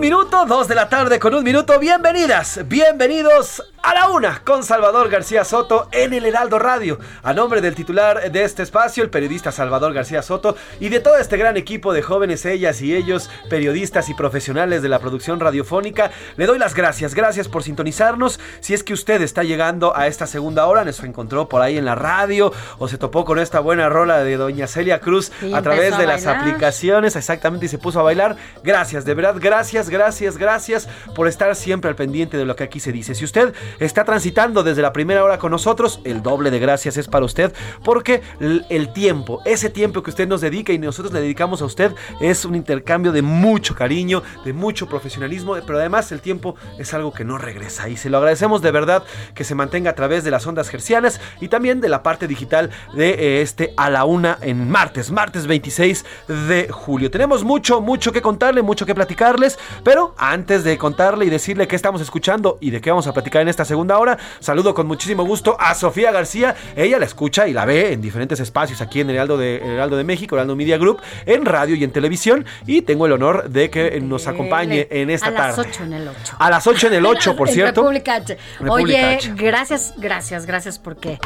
Un minuto, dos de la tarde con un minuto. Bienvenidas, bienvenidos una con Salvador García Soto en el Heraldo Radio. A nombre del titular de este espacio, el periodista Salvador García Soto, y de todo este gran equipo de jóvenes, ellas y ellos, periodistas y profesionales de la producción radiofónica, le doy las gracias. Gracias por sintonizarnos. Si es que usted está llegando a esta segunda hora, nos encontró por ahí en la radio o se topó con esta buena rola de doña Celia Cruz a través a de las aplicaciones, exactamente, y se puso a bailar. Gracias, de verdad, gracias, gracias, gracias por estar siempre al pendiente de lo que aquí se dice. Si usted está transitando desde la primera hora con nosotros, el doble de gracias es para usted, porque el, tiempo, ese tiempo que usted nos dedica y nosotros le dedicamos a usted, es un intercambio de mucho cariño, de mucho profesionalismo, pero además el tiempo es algo que no regresa y se lo agradecemos de verdad que se mantenga a través de las ondas gercianas y también de la parte digital de eh, este a la una en martes, martes 26 de julio. Tenemos mucho, mucho que contarle, mucho que platicarles, pero antes de contarle y decirle qué estamos escuchando y de qué vamos a platicar en esta segunda hora, saludo con muchísimo gusto a Sofía García. Ella la escucha y la ve en diferentes espacios aquí en el Heraldo de, el Heraldo de México, Heraldo Media Group, en radio y en televisión. Y tengo el honor de que nos acompañe en esta a tarde. las 8 en el 8. A las 8 en el 8, por En cierto. República H. Oye, H. gracias, gracias, gracias porque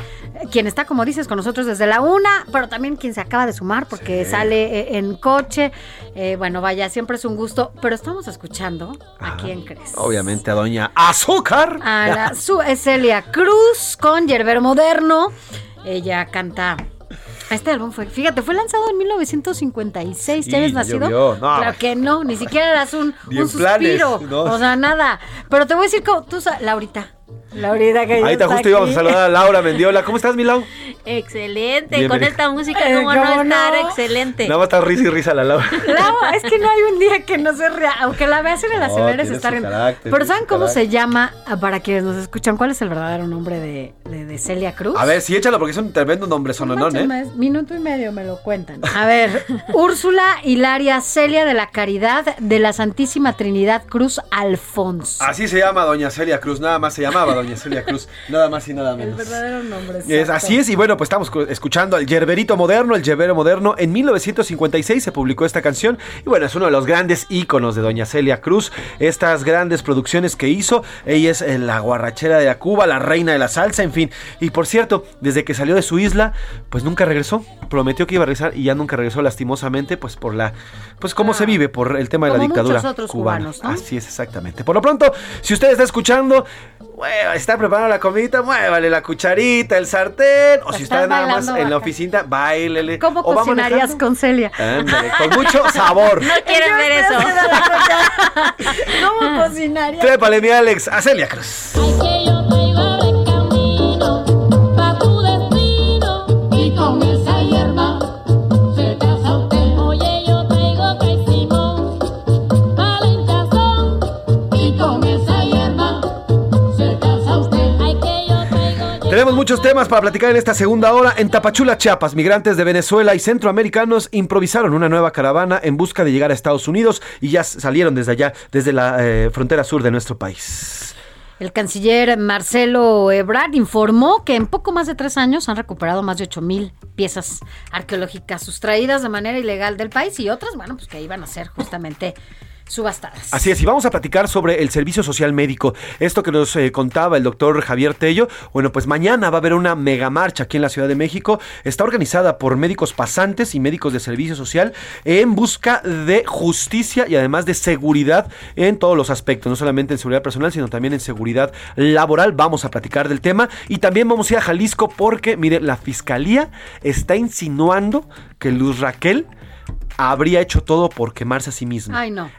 quien está, como dices, con nosotros desde la una, pero también quien se acaba de sumar porque Sí. sale eh, en coche. Eh, bueno, vaya, siempre es un gusto, pero estamos escuchando a quién crees. Obviamente a Doña Azúcar. A la, su, es Celia Cruz con Yerbero Moderno. Ella canta. Este álbum fue, fíjate, fue lanzado en 1956. Sí, ¿Ya habías nacido? llovió. No. Claro que no, ni siquiera eras un, planes, suspiro. no. O sea, nada. Pero te voy a decir, cómo- tú, Laurita, Laurita que Ahí está, justo íbamos a saludar a Laura Mendiola. ¿Cómo estás, Milau? Excelente, con esta música, ¿cómo, ¿cómo no estar? no? Excelente. Nada más está risa y risa la Laura. Lau, es que no hay un día que no se rea, aunque la veas en el No, tiene se está riendo. Pero ¿saben cómo se llama, ah, para quienes nos escuchan, cuál es el verdadero nombre de, de- de Celia Cruz? A ver, sí, échalo porque es un tremendo nombre sononón, ¿eh? Minuto y medio me lo cuentan. A ver, Úrsula Hilaria Celia de la Caridad de la Santísima Trinidad Cruz Alfonso. Así se llama Doña Celia Cruz, nada más se llamaba Doña Celia Cruz, nada más y nada El menos. verdadero nombre. Es, así es, y bueno, pues estamos cu- escuchando al Yerberito Moderno, el Yerbero Moderno. En 1956 se publicó esta canción, y bueno, es uno de los grandes íconos de Doña Celia Cruz. Estas grandes producciones que hizo, ella es eh, la guarrachera de la Cuba, la reina de la salsa, en fin. Y por cierto, desde que salió de su isla, pues nunca regresó. Prometió que iba a regresar y ya nunca regresó lastimosamente, pues por la, pues cómo se vive, por el tema de la Ah. Dictadura muchos otros cubana. cubanos, ¿no? Así es, exactamente. Por lo pronto, si usted está escuchando, mueva, está preparando la comidita, muévale la cucharita, el sartén, o si está nada más en la oficina, bailele. ¿Cómo o cocinarías con Celia? Ándale, con mucho sabor. No quieren ver eso. ¿Cómo cocinarías? Trépale, mi Alex, a Celia Cruz. Pa' Tenemos muchos temas para platicar en esta segunda hora. En Tapachula, Chiapas, migrantes de Venezuela y centroamericanos improvisaron una nueva caravana en busca de llegar a Estados Unidos y ya salieron desde allá, desde la eh, frontera sur de nuestro país. El canciller Marcelo Ebrard informó que en poco más de tres años han recuperado más de 8 mil piezas arqueológicas sustraídas de manera ilegal del país y otras, bueno, pues que iban a ser justamente subastadas. Así es, y vamos a platicar sobre el servicio social médico. Esto que nos eh, contaba el doctor Javier Tello. Bueno, pues mañana va a haber una mega marcha aquí en la Ciudad de México. Está organizada por médicos pasantes y médicos de servicio social en busca de justicia y además de seguridad en todos los aspectos, no solamente en seguridad personal, sino también en seguridad laboral. Vamos a platicar del tema y también vamos a ir a Jalisco porque, mire, la fiscalía está insinuando que Luz Raquel habría hecho todo por quemarse a sí misma. Ay, no.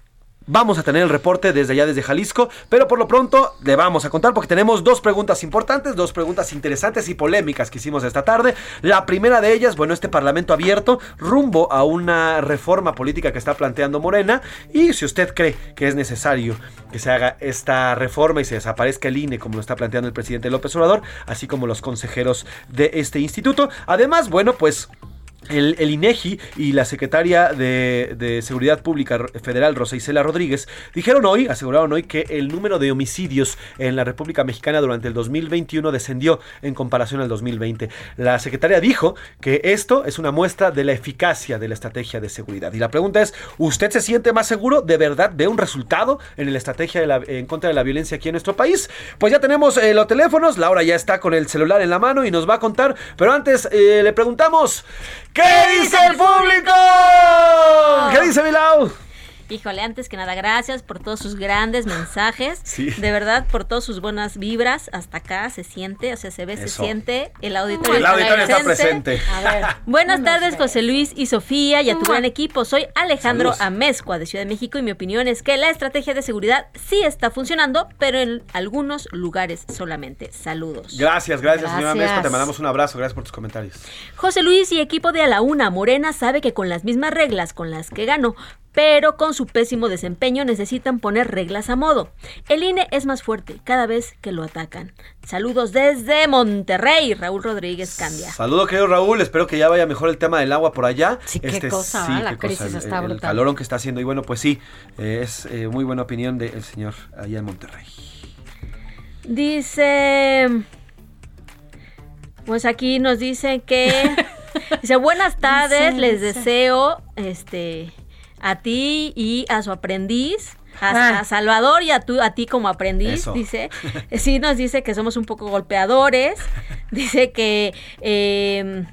Vamos a tener el reporte desde allá, desde Jalisco, pero por lo pronto le vamos a contar porque tenemos dos preguntas importantes, dos preguntas interesantes y polémicas que hicimos esta tarde. La primera de ellas, bueno, este Parlamento abierto rumbo a una reforma política que está planteando Morena y si usted cree que es necesario que se haga esta reforma y se desaparezca el INE como lo está planteando el presidente López Obrador, así como los consejeros de este instituto. Además, bueno, pues... El, INEGI y la secretaria de, Seguridad Pública Federal, Rosa Isela Rodríguez, dijeron hoy, aseguraron hoy, que el número de homicidios en la República Mexicana durante el 2021 descendió en comparación al 2020. La secretaria dijo que esto es una muestra de la eficacia de la estrategia de seguridad. Y la pregunta es, ¿usted se siente más seguro de verdad de un resultado en la estrategia en contra de la violencia aquí en nuestro país? Pues ya tenemos eh, los teléfonos, Laura ya está con el celular en la mano y nos va a contar, pero antes eh, le preguntamos... ¿Qué dice el público? ¿Qué dice Milau? Híjole, antes que nada, gracias por todos sus grandes mensajes. Sí. De verdad, por todas sus buenas vibras. Hasta acá se siente, o sea, se ve, se siente. El auditorio, El auditorio está presente. Buenas tardes, José Luis y Sofía y a tu gran equipo. Soy Alejandro Saludos. Amezcua de Ciudad de México y mi opinión es que la estrategia de seguridad sí está funcionando, pero en algunos lugares solamente. Saludos. Gracias, gracias, señora Gracias. Mezco. Te mandamos un abrazo. Gracias por tus comentarios. José Luis y equipo de A la Una Morena sabe que con las mismas reglas con las que ganó, pero con su pésimo desempeño necesitan poner reglas a modo. El INE es más fuerte cada vez que lo atacan. Saludos desde Monterrey, Raúl Rodríguez Candia. Saludo, querido Raúl. Espero que ya vaya mejor el tema del agua por allá. Sí, qué cosa, ¿ah? La crisis El- está el, brutal. calorón que está haciendo. Y bueno, pues sí, eh, es eh, muy buena opinión del señor allá en Monterrey. Dice. Pues aquí nos dicen que. Dice, buenas tardes, les deseo este a ti y a su aprendiz. A, Ah. a Salvador y a, tú, a ti como aprendiz, Eso. dice. Sí nos dice que somos un poco golpeadores. Dice que eh,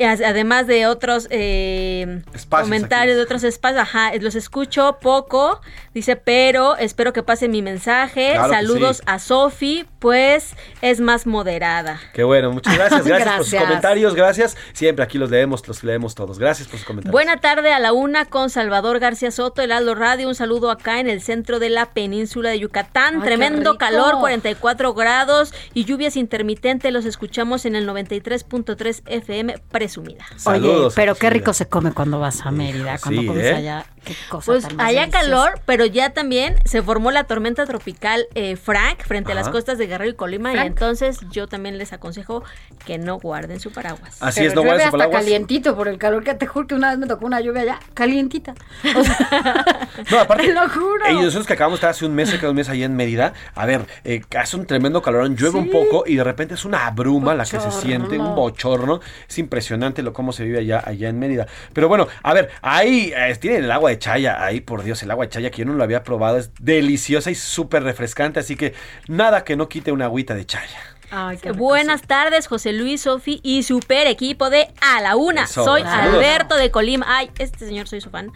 Además de otros eh, Espacios comentarios de otros espacios, ajá, los escucho poco. Dice, pero espero que pase mi mensaje. Claro Saludos sí. a Sofi, pues es más moderada. Qué bueno, muchas gracias. Gracias, por sus comentarios. Gracias. Siempre aquí los leemos, los leemos todos. Gracias por sus comentarios. Buena tarde a la una con Salvador García Soto, el Aldo Radio. Un saludo acá en el centro de la península de Yucatán. Ay, Tremendo calor, 44 grados y lluvias intermitentes. Los escuchamos en el 93.3 FM presumida. Oye, pero qué rico se come cuando vas a Mérida, cuando sí, comes ¿eh? allá. Qué cosa Pues tan más allá deliciosa. calor, pero ya también se formó la tormenta tropical eh, Frank frente a las costas de Guerrero y Colima. Y entonces yo también les aconsejo que no guarden su paraguas. Así Pero es, no guardes su hasta paraguas. calientito por el calor que te juro que una vez me tocó una lluvia allá, calientita. O sea, No, aparte, Te lo juro. eh, nosotros que acabamos de estar hace un mes, que un mes allá en Mérida, a ver, eh, hace un tremendo calorón, llueve un poco y de repente es una bruma la que se siente, un bochorno. Es impresionante lo cómo se vive allá, allá en Mérida. Pero bueno, a ver, ahí eh, tienen el agua de chaya, ahí por Dios, el agua de chaya que yo no lo había probado, es deliciosa y súper refrescante, así que nada que no quite una agüita de chaya. Ay, qué Buenas tardes, José Luis, Sofi y super equipo de A la Una. Eso, soy saludos. Alberto de Colima. Ay, este señor soy su fan.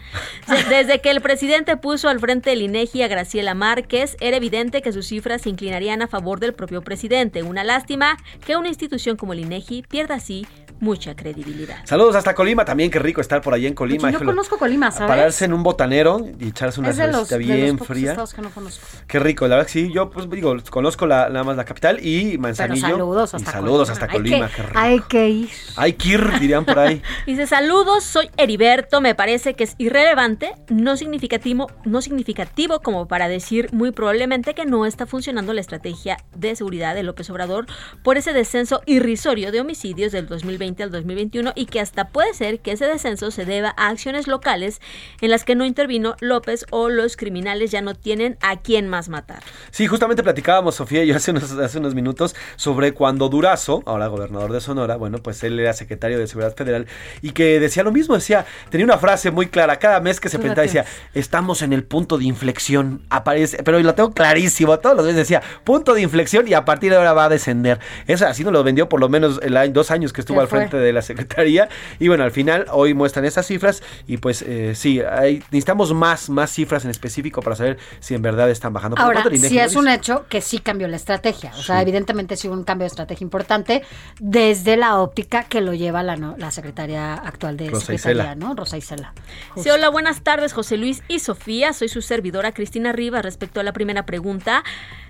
Desde que el presidente puso al frente del INEGI a Graciela Márquez, era evidente que sus cifras se inclinarían a favor del propio presidente. Una lástima que una institución como el INEGI pierda así mucha credibilidad. Saludos hasta Colima, también qué rico estar por allá en Colima. Oye, yo híjole. conozco Colima, ¿sabes? Pararse en un botanero y echarse una cervecita de bien los fría. que no conozco. Qué rico, la verdad que sí, yo pues digo, conozco la, nada más la capital y Manzanillo. saludos y hasta saludos Colima. hasta Hay Colima, que- qué rico. Hay que ir. Hay que ir, dirían por ahí. Dice, saludos, soy Heriberto, me parece que es irrelevante, no significativo, no significativo como para decir muy probablemente que no está funcionando la estrategia de seguridad de López Obrador por ese descenso irrisorio de homicidios del 2020 al 2021 y que hasta puede ser que ese descenso se deba a acciones locales en las que no intervino López o los criminales ya no tienen a quién más matar. Sí, justamente platicábamos, Sofía y yo hace unos, hace unos minutos, sobre cuando Durazo, ahora gobernador de Sonora, bueno, pues él era secretario de Seguridad Federal y que decía lo mismo, decía, tenía una frase muy clara, cada mes que se presentaba decía, estamos en el punto de inflexión, aparece, pero lo tengo clarísimo, todos los días decía, punto de inflexión y a partir de ahora va a descender. Eso así nos lo vendió por lo menos el año, dos años que estuvo al fue. Frente de la Secretaría y bueno, al final hoy muestran esas cifras y pues eh, sí, hay- necesitamos más, más cifras en específico para saber si en verdad están bajando. Por Ahora, lo es un hecho que sí cambió la estrategia. O sea, evidentemente sí hubo un cambio de estrategia importante desde la óptica que lo lleva la, no- la secretaria actual de Rosa Secretaría, Isela. ¿no? Rosa Isela. Sí, hola, buenas tardes, José Luis y Sofía. Soy su servidora Cristina Rivas. Respecto a la primera pregunta,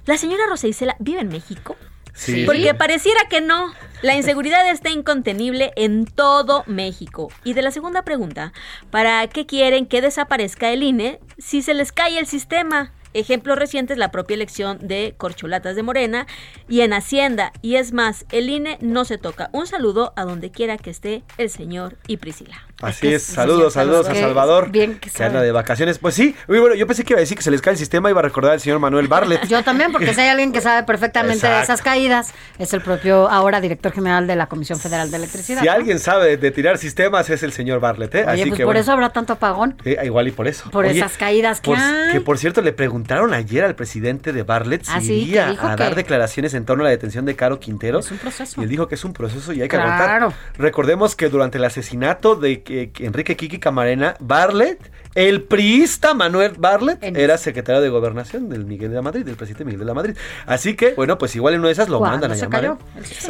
¿la señora Rosa Isela vive en México? Sí. Porque pareciera que no. La inseguridad está incontenible en todo México. Y de la segunda pregunta, ¿para qué quieren que desaparezca el INE si se les cae el sistema? Ejemplos recientes, la propia elección de Corcholatas de Morena y en Hacienda. Y es más, el INE no se toca. Un saludo a donde quiera que esté el señor y Priscila. Así es, saludos, saludos a Salvador. Bien que que anda de vacaciones. Pues sí, uy, bueno, yo pensé que iba a decir que se les cae el sistema, iba a recordar al señor Manuel Barlet. Yo también, porque si hay alguien que sabe perfectamente de esas caídas, es el propio ahora director general de la Comisión Federal de Electricidad. Si ¿no? alguien sabe de tirar sistemas es el señor Barlet, ¿eh? Oye, Así pues que por bueno, eso habrá tanto apagón. eh, igual y por eso. Por esas caídas que por- hay. Que por cierto le preguntaron ayer al presidente de Barlet si Ah, sí, iría a que- dar declaraciones en torno a la detención de Caro Quintero. Es un proceso. Y él dijo que es un proceso y hay que Claro. aguantar. Recordemos que durante el asesinato de que Enrique Kiki Camarena, Barlet, el priista Manuel Barlet, era secretario de gobernación del Miguel de la Madrid, del presidente Miguel de la Madrid. Así que, bueno, pues igual en una de esas lo ¿Cuándo mandan a se llamar. cayó?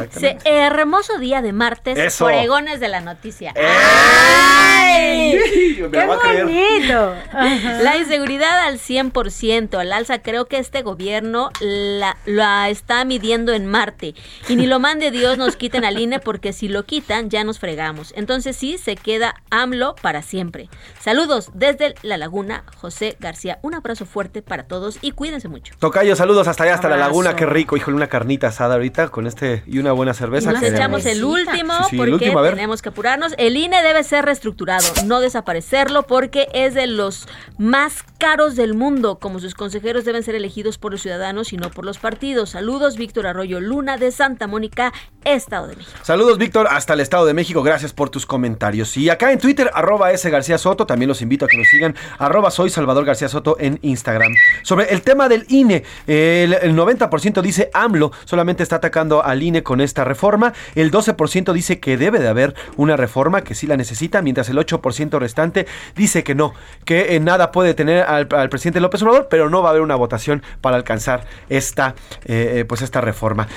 ¿eh? Se- hermoso día de martes, Eso. fregones de la noticia. ¡Ay! ¡Qué bonito! La inseguridad al 100%, al alza. Creo que este gobierno la, la está midiendo en Marte. Y ni lo mande Dios nos quiten al INE porque si lo quitan ya nos fregamos. Entonces sí, se queda AMLO para siempre. Saludos desde La Laguna, José García. Un abrazo fuerte para todos y cuídense mucho. Tocayo, saludos hasta allá, hasta la laguna, qué rico, híjole, una carnita asada ahorita con este y una buena cerveza. Y nos que- echamos el último Sí, sí, el porque último, tenemos que apurarnos. El INE debe ser reestructurado, no desaparecerlo porque es de los más caros del mundo. Como sus consejeros deben ser elegidos por los ciudadanos y no por los partidos. Saludos, Víctor Arroyo Luna de Santa Mónica, Estado de México. Saludos, Víctor, hasta el Estado de México. Gracias por tus comentarios. Y acá en Twitter, arroba S García Soto, también los invito a que nos sigan. Arroba soy Salvador García Soto en Instagram. Sobre el tema del INE, el, el 90% dice AMLO solamente está atacando al INE con esta reforma. El 12% dice que debe de haber una reforma, que sí la necesita, mientras el 8% restante dice que no, que eh, nada puede tener al, presidente López Obrador, pero no va a haber una votación para alcanzar esta, eh, eh, pues esta reforma.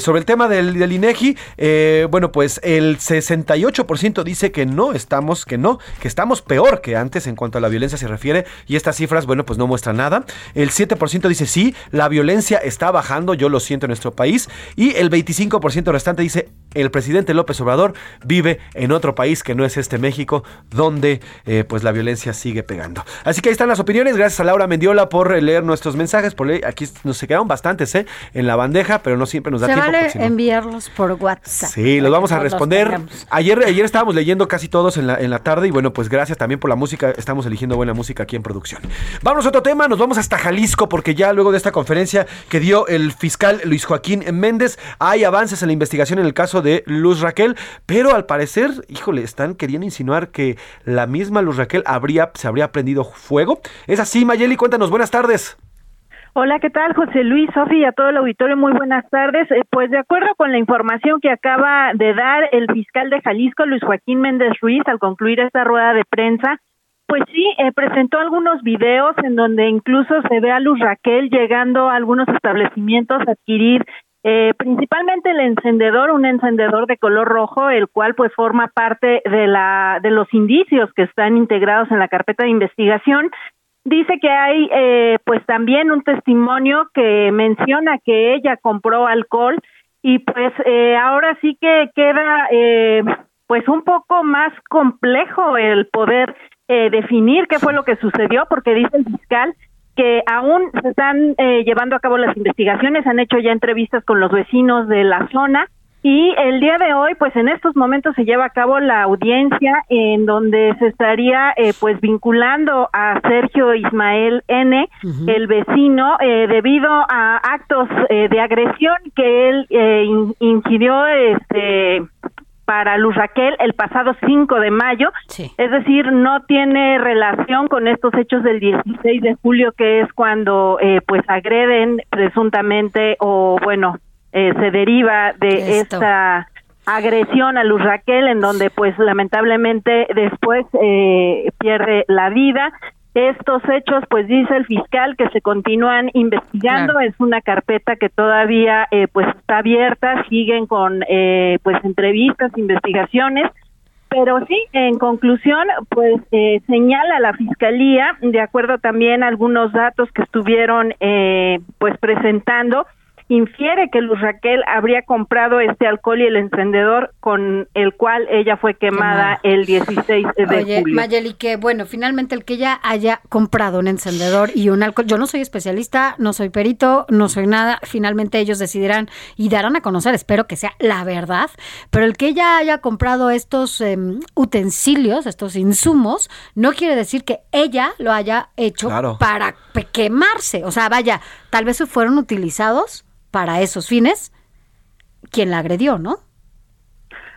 Sobre el tema del, del INEGI, eh, bueno, pues el 68% dice que no estamos, que no, que estamos peor que antes en cuanto a la violencia se refiere, y estas cifras, bueno, pues no muestran nada. El 7% dice sí, la violencia está bajando, yo lo siento en nuestro país, y el 25% restante dice el presidente López Obrador vive en otro país que no es este México, donde eh, pues la violencia sigue pegando. Así que ahí están las opiniones. Gracias a Laura Mendiola por eh, leer nuestros mensajes. Por leer- aquí nos se quedaron bastantes eh, en la bandeja, pero no siempre nos da Se tiempo. vale enviarlos por WhatsApp. Sí, los vamos a responder. Ayer, ayer estábamos leyendo casi todos en la, en la tarde y bueno, pues gracias también por la música. Eligiendo buena música aquí en producción. Vamos a otro tema, nos vamos hasta Jalisco porque ya luego de esta conferencia que dio el fiscal Luis Joaquín Méndez, hay avances en la investigación en el caso de Luz Raquel, pero al parecer, híjole, están queriendo insinuar que la misma Luz Raquel habría, se habría prendido fuego. Es así, Mayeli, cuéntanos, buenas tardes. Hola, ¿qué tal? José Luis, Sofi y a todo el auditorio, muy buenas tardes. Eh, pues de acuerdo con la información que acaba de dar el fiscal de Jalisco, Luis Joaquín Méndez Ruiz, al concluir esta rueda de prensa, pues sí, eh, presentó algunos videos en donde incluso se ve a Luz Raquel llegando a algunos establecimientos a adquirir eh, principalmente el encendedor, un encendedor de color rojo, el cual pues forma parte de la de los indicios que están integrados en la carpeta de investigación. Dice que hay eh, pues también un testimonio que menciona que ella compró alcohol y pues eh, ahora sí que queda eh, pues un poco más complejo el poder eh, definir qué fue lo que sucedió porque dice el fiscal que aún se están eh, llevando a cabo las investigaciones, han hecho ya entrevistas con los vecinos de la zona y el día de hoy, pues en estos momentos se lleva a cabo la audiencia en donde se estaría eh, pues vinculando a Sergio Ismael N, el vecino, eh, debido a actos eh, de agresión que él eh, in- ingirió este para Luz Raquel el pasado 5 de mayo, es decir, no tiene relación con estos hechos del 16 de julio, que es cuando eh, pues agreden presuntamente o bueno, eh, se deriva de Esto. esta agresión a Luz Raquel, en donde pues lamentablemente después eh, pierde la vida. Estos hechos, pues dice el fiscal que se continúan investigando, es una carpeta que todavía eh, pues está abierta, siguen con eh, pues entrevistas, investigaciones, pero sí, en conclusión, pues eh, señala la fiscalía, de acuerdo también a algunos datos que estuvieron eh, pues presentando, infiere que Luz Raquel habría comprado este alcohol y el encendedor con el cual ella fue quemada el 16 de Oye, julio. Mayeli, que bueno, finalmente el que ella haya comprado un encendedor y un alcohol, yo no soy especialista, no soy perito, no soy nada, finalmente ellos decidirán y darán a conocer, espero que sea la verdad, pero el que ella haya comprado estos em, utensilios, estos insumos, no quiere decir que ella lo haya hecho Claro. para quemarse, o sea, vaya, tal vez fueron utilizados para esos fines quien la agredió, ¿no?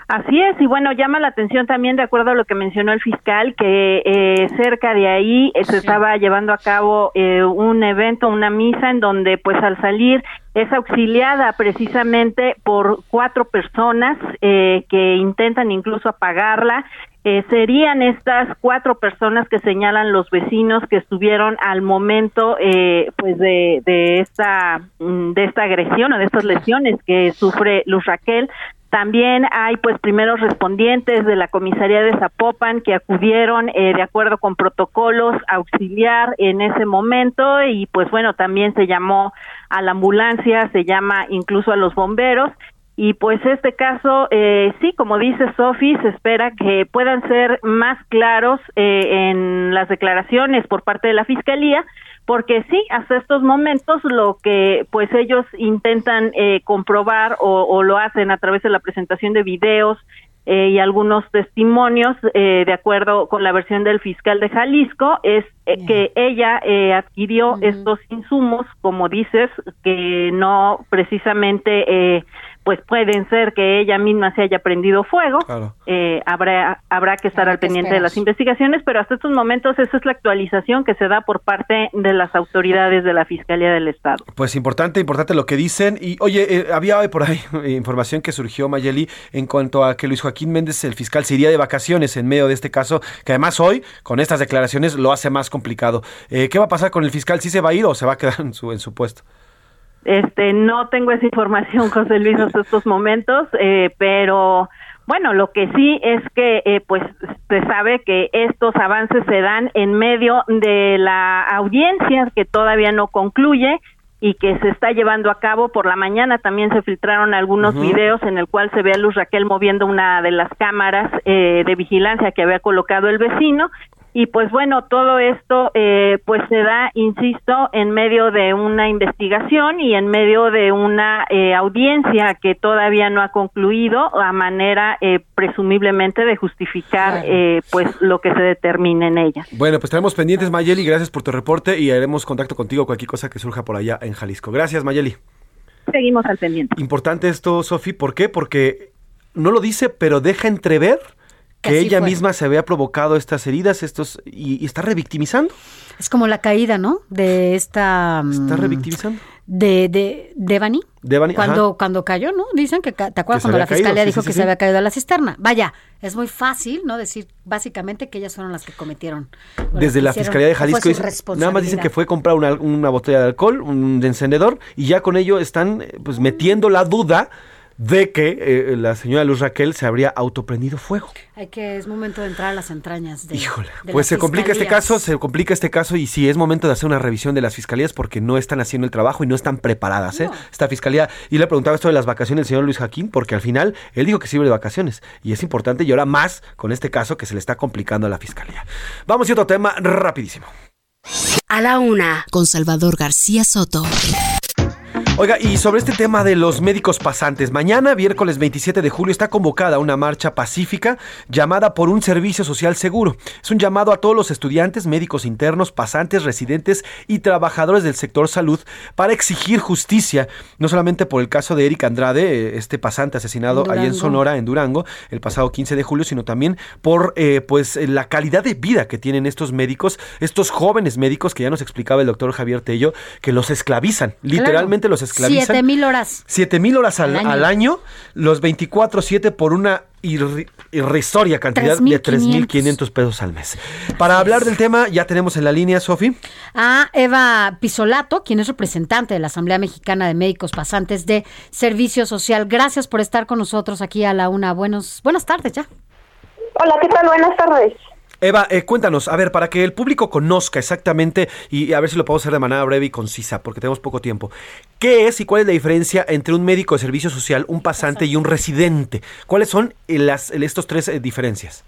Así es, y bueno, llama la atención también, de acuerdo a lo que mencionó el fiscal, que eh, cerca de ahí eh, se estaba llevando a cabo eh, un evento, una misa, en donde pues al salir es auxiliada precisamente por cuatro personas eh, que intentan incluso apagarla. Eh, serían estas cuatro personas que señalan los vecinos que estuvieron al momento eh, pues de, de esta mm, de esta agresión o de estas lesiones que sufre Luz Raquel. También hay pues primeros respondientes de la comisaría de Zapopan que acudieron eh, de acuerdo con protocolos auxiliar en ese momento y pues bueno también se llamó a la ambulancia, se llama incluso a los bomberos y pues este caso eh, sí como dice Sofi se espera que puedan ser más claros eh, en las declaraciones por parte de la fiscalía porque sí, hasta estos momentos lo que pues ellos intentan eh, comprobar o, o lo hacen a través de la presentación de videos eh, y algunos testimonios, eh, de acuerdo con la versión del fiscal de Jalisco, es eh, que ella eh, adquirió estos insumos, como dices, que no precisamente eh, pues pueden ser que ella misma se haya prendido fuego. Claro. Eh, habrá habrá que estar al pendiente de las investigaciones, pero hasta estos momentos esa es la actualización que se da por parte de las autoridades de la Fiscalía del Estado. Pues importante, importante lo que dicen. Y oye, eh, había hoy por ahí información que surgió, Mayeli, en cuanto a que Luis Joaquín Méndez, el fiscal, se iría de vacaciones en medio de este caso, que además hoy, con estas declaraciones, lo hace más complicado. Eh, ¿Qué va a pasar con el fiscal? ¿Sí se va a ir o se va a quedar en su, en su puesto? Este, no tengo esa información, José Luis, hasta estos momentos, eh, pero bueno, lo que sí es que, eh, pues, se sabe que estos avances se dan en medio de la audiencia que todavía no concluye y que se está llevando a cabo por la mañana. También se filtraron algunos videos en el cual se ve a Luz Raquel moviendo una de las cámaras eh, de vigilancia que había colocado el vecino. Y pues bueno, todo esto eh, pues se da, insisto, en medio de una investigación y en medio de una eh, audiencia que todavía no ha concluido a manera eh, presumiblemente de justificar eh, pues lo que se determine en ella. Bueno, pues estaremos pendientes, Mayeli. Gracias por tu reporte y haremos contacto contigo cualquier cosa que surja por allá en Jalisco. Gracias, Mayeli. Seguimos al pendiente. Importante esto, Sofi. ¿Por qué? Porque no lo dice, pero deja entrever que ella fue. misma se había provocado estas heridas, estos y, y está revictimizando. Es como la caída, ¿no? De esta... Está mm, revictimizando. De, de, Devani. Devani, Cuando, ajá. cuando cayó, ¿no? Dicen que, ¿te acuerdas cuando la caído, fiscalía sí, dijo sí, que sí, se había caído a la cisterna? Vaya, es muy fácil, ¿no? Decir básicamente que ellas fueron las que cometieron. Desde que la hicieron, Fiscalía de Jalisco dicen- nada más dicen que fue comprar una, una botella de alcohol, un encendedor, y ya con ello están pues metiendo la duda de que eh, la señora Luz Raquel se habría autoprendido fuego. Hay que, es momento de entrar a las entrañas de. Híjole. de Pues las se complica este caso, se complica este caso y sí es momento de hacer una revisión de las fiscalías porque no están haciendo el trabajo y no están preparadas, ¿eh? Esta fiscalía, y le preguntaba esto de las vacaciones del señor Luis Jaquín porque al final él dijo que iba de vacaciones y es importante y ahora más con este caso que se le está complicando a la fiscalía. Vamos a otro tema rapidísimo. A la una, con Salvador García Soto. Oiga, y sobre este tema de los médicos pasantes, mañana, miércoles 27 de julio, está convocada una marcha pacífica llamada por un servicio social seguro. Es un llamado a todos los estudiantes, médicos internos, pasantes, residentes y trabajadores del sector salud para exigir justicia, no solamente por el caso de Eric Andrade, eh, este pasante asesinado allí en. Sonora, en Durango, el pasado 15 de julio, sino también por eh, pues eh, la calidad de vida que tienen estos médicos, estos jóvenes médicos que ya nos explicaba el doctor Javier Tello, que los esclavizan, literalmente los esclavizan. Siete mil horas. Siete mil horas al, Al al año. los 24-7 por una irri- irrisoria cantidad de 3,500. 3.500 pesos al mes. Para hablar del tema, ya tenemos en la línea, Sofi. a Eva Pisolato, quien es representante de la Asamblea Mexicana de Médicos Pasantes de Servicio Social. Gracias por estar con nosotros aquí a la una. Buenos, buenas tardes ya. Hola, ¿qué tal? Buenas tardes. Eva, eh, cuéntanos, a ver, para que el público conozca exactamente y a ver si lo podemos hacer de manera breve y concisa, porque tenemos poco tiempo. ¿Qué es y cuál es la diferencia entre un médico de servicio social, un pasante y un residente? ¿Cuáles son eh, las, estos tres eh, diferencias?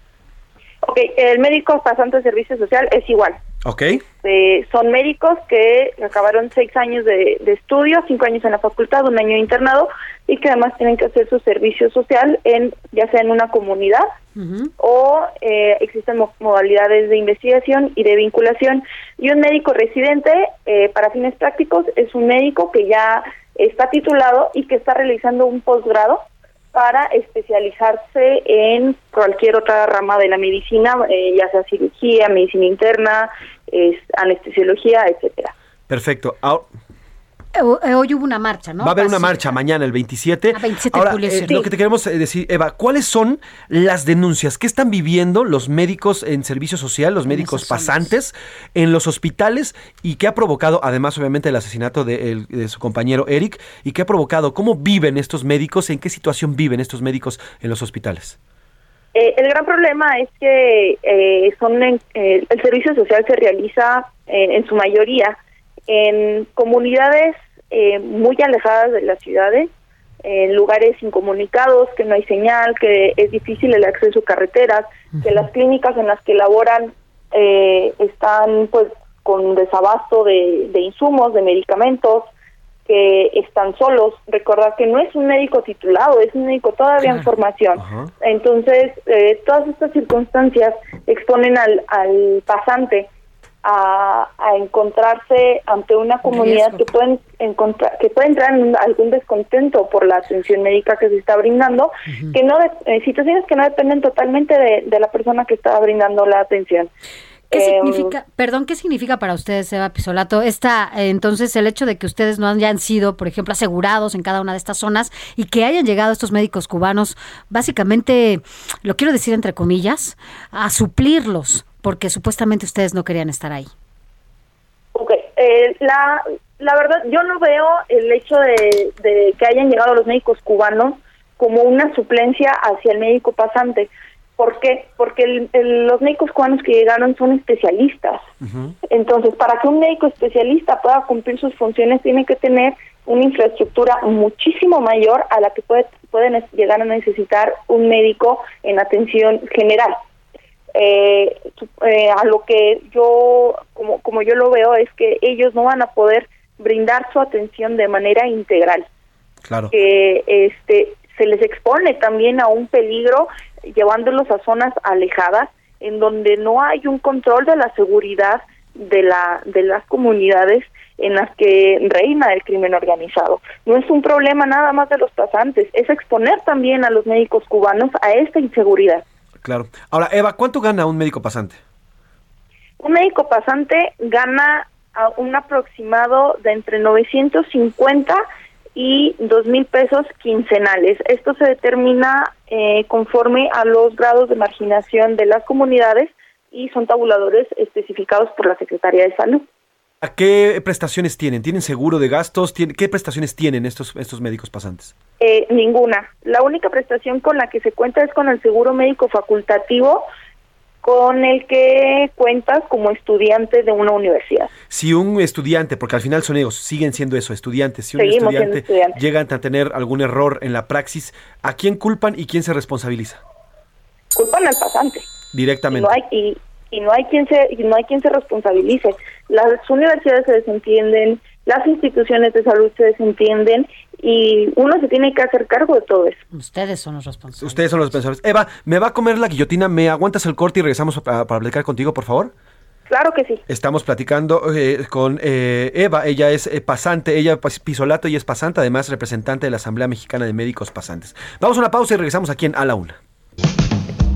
Ok, el médico pasante de servicio social es igual. ¿Ok? Eh, son médicos que acabaron seis años de, de estudio, cinco años en la facultad, un año de internado y que además tienen que hacer su servicio social en ya sea en una comunidad o eh, existen mo- modalidades de investigación y de vinculación. Y un médico residente, eh, para fines prácticos, es un médico que ya está titulado y que está realizando un posgrado para especializarse en cualquier otra rama de la medicina, eh, ya sea cirugía, medicina interna, es- anestesiología, etcétera. Perfecto. Ahora, Hoy hubo una marcha, ¿no? Va a haber una marcha mañana, el 27. Ah, 27 de julio, eh, sí. lo que te queremos eh, decir, Eva, ¿cuáles son las denuncias? ¿Qué están viviendo los médicos en servicio social, los médicos zonas. pasantes en los hospitales? ¿Y qué ha provocado, además, obviamente, el asesinato de, el- de su compañero Eric? ¿Y qué ha provocado? ¿Cómo viven estos médicos? ¿En qué situación viven estos médicos en los hospitales? Eh, el gran problema es que eh, son en- eh, el servicio social se realiza eh, en su mayoría en comunidades eh, muy alejadas de las ciudades, en lugares incomunicados, que no hay señal, que es difícil el acceso a carreteras, que las clínicas en las que laboran eh, están pues con desabasto de, de insumos, de medicamentos, que están solos. Recordar que no es un médico titulado, es un médico todavía en formación. Entonces, eh, todas estas circunstancias exponen al, al pasante a, a encontrarse ante una comunidad Riesgo. que pueden encontrar que puede entrar en algún descontento por la atención médica que se está brindando que no de- eh, situaciones que no dependen totalmente de, de la persona que está brindando la atención ¿Qué Eh, significa, perdón, qué significa para ustedes, Eva Pisolato, esta, eh, entonces el hecho de que ustedes no hayan sido, por ejemplo, asegurados en cada una de estas zonas y que hayan llegado estos médicos cubanos, básicamente, lo quiero decir entre comillas, a suplirlos, porque supuestamente ustedes no querían estar ahí. Ok, eh, la, la verdad, yo no veo el hecho de, de que hayan llegado los médicos cubanos como una suplencia hacia el médico pasante. ¿Por qué? Porque el- el- los médicos cubanos que llegaron son especialistas. Entonces, para que un médico especialista pueda cumplir sus funciones, tiene que tener una infraestructura muchísimo mayor a la que puede, pueden llegar a necesitar un médico en atención general. Eh, eh, a lo que yo, como, como yo lo veo, es que ellos no van a poder brindar su atención de manera integral Claro. que este se les expone también a un peligro llevándolos a zonas alejadas en donde no hay un control de la seguridad de la de las comunidades en las que reina el crimen organizado. No es un problema nada más de los pasantes, es exponer también a los médicos cubanos a esta inseguridad. Claro. Ahora, Eva, ¿cuánto gana un médico pasante? Un médico pasante gana a un aproximado de entre 950 y 2 mil pesos quincenales. Esto se determina eh, conforme a los grados de marginación de las comunidades y son tabuladores especificados por la Secretaría de Salud. ¿A ¿Qué prestaciones tienen? ¿Tienen seguro de gastos? ¿Tien- ¿Qué prestaciones tienen estos, estos médicos pasantes? Eh, ninguna. La única prestación con la que se cuenta es con el seguro médico facultativo con el que cuentas como estudiante de una universidad. Si un estudiante, porque al final son ellos, siguen siendo eso, estudiantes, si un Seguimos estudiante estudiantes. llegan a tener algún error en la praxis, ¿a quién culpan y quién se responsabiliza? Culpan al pasante. y Directamente. no hay y, y no hay quien se y no hay quien se responsabilice las universidades se desentienden las instituciones de salud se desentienden y uno se tiene que hacer cargo de todo eso Ustedes son los responsables. Ustedes son los pensadores. Eva, ¿me va a comer la guillotina? ¿Me aguantas el corte y regresamos para, para platicar contigo, por favor? claro que sí Estamos platicando eh, con eh, Eva, ella es eh, pasante, ella es pisolato y es pasante, además representante de la Asamblea Mexicana de Médicos Pasantes. Vamos a una pausa y regresamos aquí en A la Una.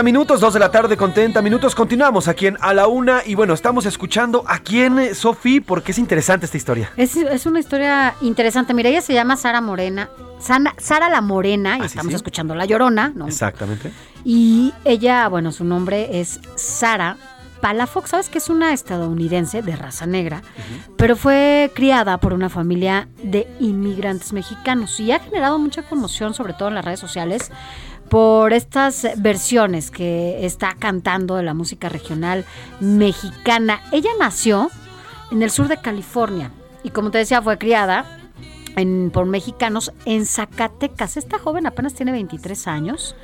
30 minutos, dos de la tarde con 30 minutos. Continuamos aquí en A la Una y bueno, estamos escuchando a quién, Sofi, porque es interesante esta historia. Es, es una historia interesante. Mira, ella se llama Sara Morena. Sana- Sara la Morena, y Ah, estamos sí. escuchando La Llorona, ¿no? Exactamente. Y ella, bueno, su nombre es Sara Palafox, ¿sabes que es una estadounidense de raza negra? Pero fue criada por una familia de inmigrantes mexicanos y ha generado mucha conmoción, sobre todo en las redes sociales, por estas versiones que está cantando de la música regional mexicana. Ella nació en el sur de California y como te decía, fue criada en- por mexicanos en Zacatecas. Esta joven apenas tiene 23 años.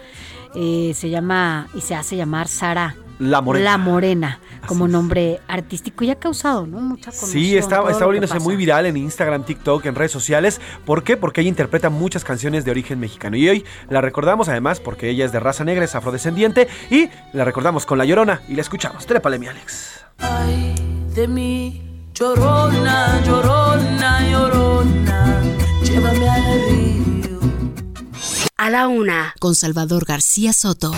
eh, se llama y se hace llamar Sara La Morena. La Morena, como nombre artístico y ha causado ¿no? mucha conmoción. Sí, está, está volviéndose muy viral en Instagram, TikTok, en redes sociales. ¿Por qué? Porque ella interpreta muchas canciones de origen mexicano. Y hoy la recordamos además porque ella es de raza negra, es afrodescendiente. Y la recordamos con La Llorona y la escuchamos. Trépale, mi Alex. Ay de mí, llorona, llorona, llorona, llévame al río. A la Una con Salvador García Soto.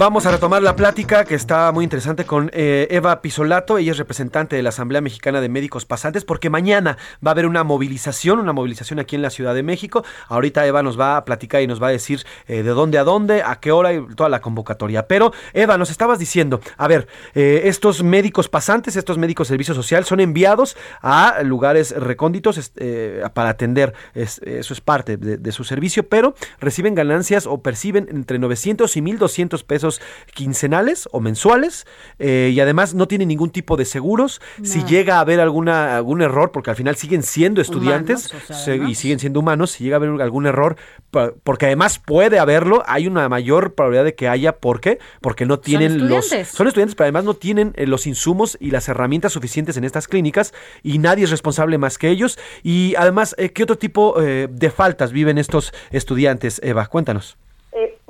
Vamos a retomar la plática que está muy interesante con eh, Eva Pisolato. Ella es representante de la Asamblea Mexicana de Médicos Pasantes porque mañana va a haber una movilización, una movilización aquí en la Ciudad de México. Ahorita Eva nos va a platicar y nos va a decir eh, de dónde a dónde, a qué hora y toda la convocatoria. Pero Eva, nos estabas diciendo, a ver, eh, estos médicos pasantes, estos médicos de servicio social son enviados a lugares recónditos para atender, es- eso es parte de, de su servicio, pero reciben ganancias o perciben entre 900 y 1200 pesos quincenales o mensuales eh, y además no tienen ningún tipo de seguros. Si llega a haber alguna, algún error, porque al final siguen siendo estudiantes Humanos, o sea, se- y siguen siendo humanos, si llega a haber algún error, porque además puede haberlo, hay una mayor probabilidad de que haya, ¿por qué? Porque no tienen los... Son estudiantes, pero además no tienen eh, los insumos y las herramientas suficientes en estas clínicas y nadie es responsable más que ellos. Y además, eh, ¿qué otro tipo de faltas viven estos estudiantes, Eva? Cuéntanos.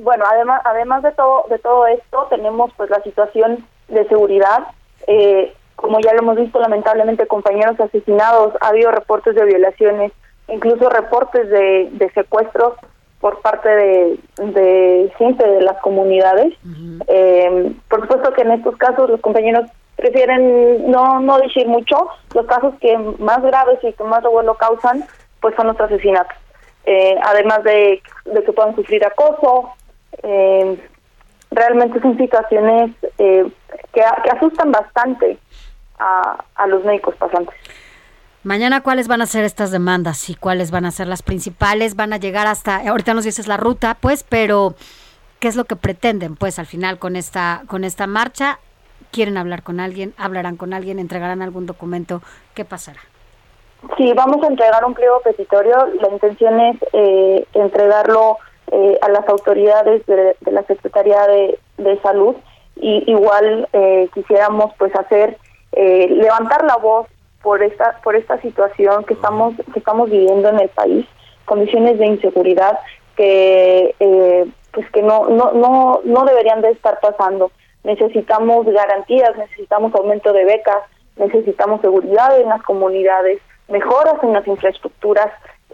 Bueno, además, además de todo, de todo esto, tenemos pues la situación de seguridad. Eh, como ya lo hemos visto, lamentablemente compañeros asesinados, ha habido reportes de violaciones, incluso reportes de, de secuestros por parte de, de gente de las comunidades. Eh, por supuesto que en estos casos los compañeros prefieren no, no decir mucho. Los casos que más graves y que más revuelo causan, pues son los asesinatos. Eh, además de, de que puedan sufrir acoso, eh, realmente son situaciones eh, que, que asustan bastante a, a los médicos pasantes. Mañana, ¿cuáles van a ser estas demandas y cuáles van a ser las principales? Van a llegar hasta, ahorita nos dices la ruta, pues, pero ¿qué es lo que pretenden, pues, al final con esta, con esta marcha? ¿Quieren hablar con alguien? ¿Hablarán con alguien? ¿Entregarán algún documento? ¿Qué pasará? Sí, vamos a entregar un pliego petitorio. La intención es eh, entregarlo eh, a las autoridades de, la Secretaría de, de Salud y igual eh, quisiéramos pues hacer eh, levantar la voz por esta por esta situación que estamos que estamos viviendo en el país, condiciones de inseguridad que eh, pues que no no no no deberían de estar pasando. Necesitamos garantías, necesitamos aumento de becas, necesitamos seguridad en las comunidades, mejoras en las infraestructuras,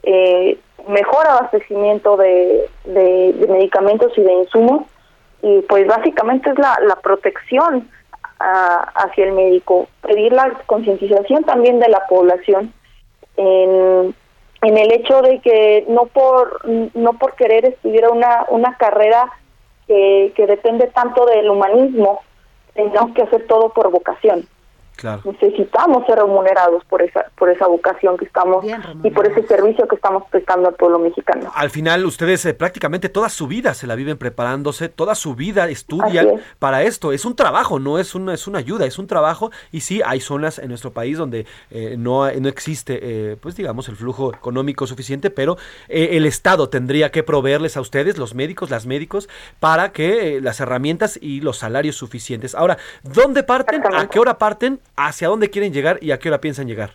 eh, mejor abastecimiento de, de, medicamentos y de insumos. Y pues básicamente es la, la protección ah, hacia el médico, pedir la concientización también de la población en, en el hecho de que no por no por querer estudiar una una carrera que, que depende tanto del humanismo, tenemos que hacer todo por vocación Claro. necesitamos ser remunerados por esa por esa vocación que estamos y por ese servicio que estamos prestando al pueblo mexicano. Al final, ustedes eh, prácticamente toda su vida se la viven preparándose, toda su vida estudian es. para esto. Es un trabajo, no es una, es una ayuda, es un trabajo. Y sí, hay zonas en nuestro país donde eh, no, no existe, eh, pues digamos, el flujo económico suficiente, pero eh, el Estado tendría que proveerles a ustedes, los médicos, las médicos, para que eh, las herramientas y los salarios suficientes. Ahora, ¿dónde parten? ¿A qué hora parten? ¿Hacia dónde quieren llegar? ¿Y a qué hora piensan llegar?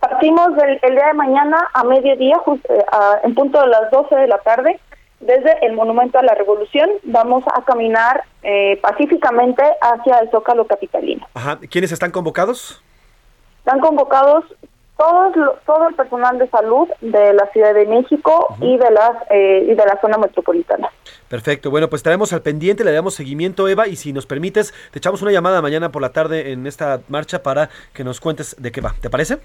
Partimos el, el día de mañana a mediodía, jus- eh, a- en punto de las 12 de la tarde, desde el Monumento a la Revolución. Vamos a caminar eh, pacíficamente hacia el Zócalo Capitalino. Ajá. ¿Quiénes están convocados? Están convocados todos lo- todo el personal de salud de la Ciudad de México y de las eh, y de la zona metropolitana. Perfecto, bueno, pues estaremos al pendiente, le damos seguimiento, Eva, y si nos permites, te echamos una llamada mañana por la tarde en esta marcha para que nos cuentes de qué va. ¿Te parece?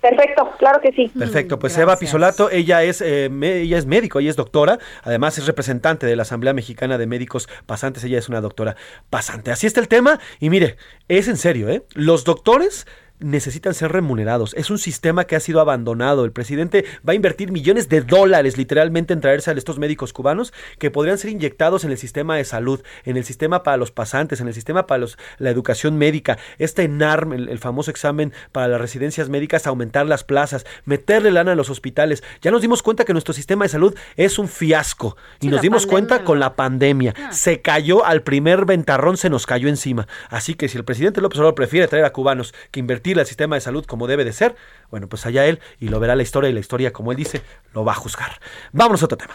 Perfecto, claro que sí. Perfecto, pues Eva Pisolato, ella es, eh, me- ella es médico, ella es doctora, además es representante de la Asamblea Mexicana de Médicos Pasantes, ella es una doctora pasante. Así está el tema, y mire, es en serio, ¿eh? Los doctores necesitan ser remunerados. Es un sistema que ha sido abandonado. El presidente va a invertir millones de dólares literalmente en traerse a estos médicos cubanos que podrían ser inyectados en el sistema de salud, en el sistema para los pasantes, en el sistema para los, la educación médica, este NARM, el, el famoso examen para las residencias médicas, aumentar las plazas, meterle lana a los hospitales. Ya nos dimos cuenta que nuestro sistema de salud es un fiasco y Sí, nos dimos pandemia cuenta con la pandemia. Se cayó al primer ventarrón, se nos cayó encima. Así que si el presidente López Obrador prefiere traer a cubanos que invertir al sistema de salud como debe de ser, bueno, pues allá él y lo verá la historia y la historia, como él dice, lo va a juzgar. Vámonos a otro tema.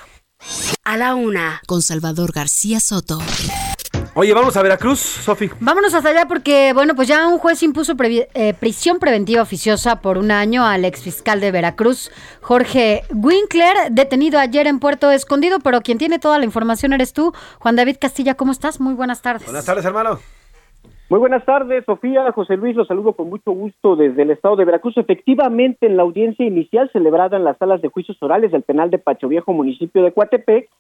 A la una, con Salvador García Soto. Oye, vamos a Veracruz, Sofi. Vámonos hasta allá porque, bueno, pues ya un juez impuso previ- eh, prisión preventiva oficiosa por un año al exfiscal de Veracruz, Jorge Winkler, detenido ayer en Puerto Escondido, pero quien tiene toda la información eres tú. Juan David Castilla, ¿cómo estás? Muy buenas tardes. Buenas tardes, hermano. Muy buenas tardes, Sofía. José Luis, los saludo con mucho gusto desde el estado de Veracruz. Efectivamente, en la audiencia inicial celebrada en las salas de juicios orales del penal de Pacho Viejo, municipio de Coatepec,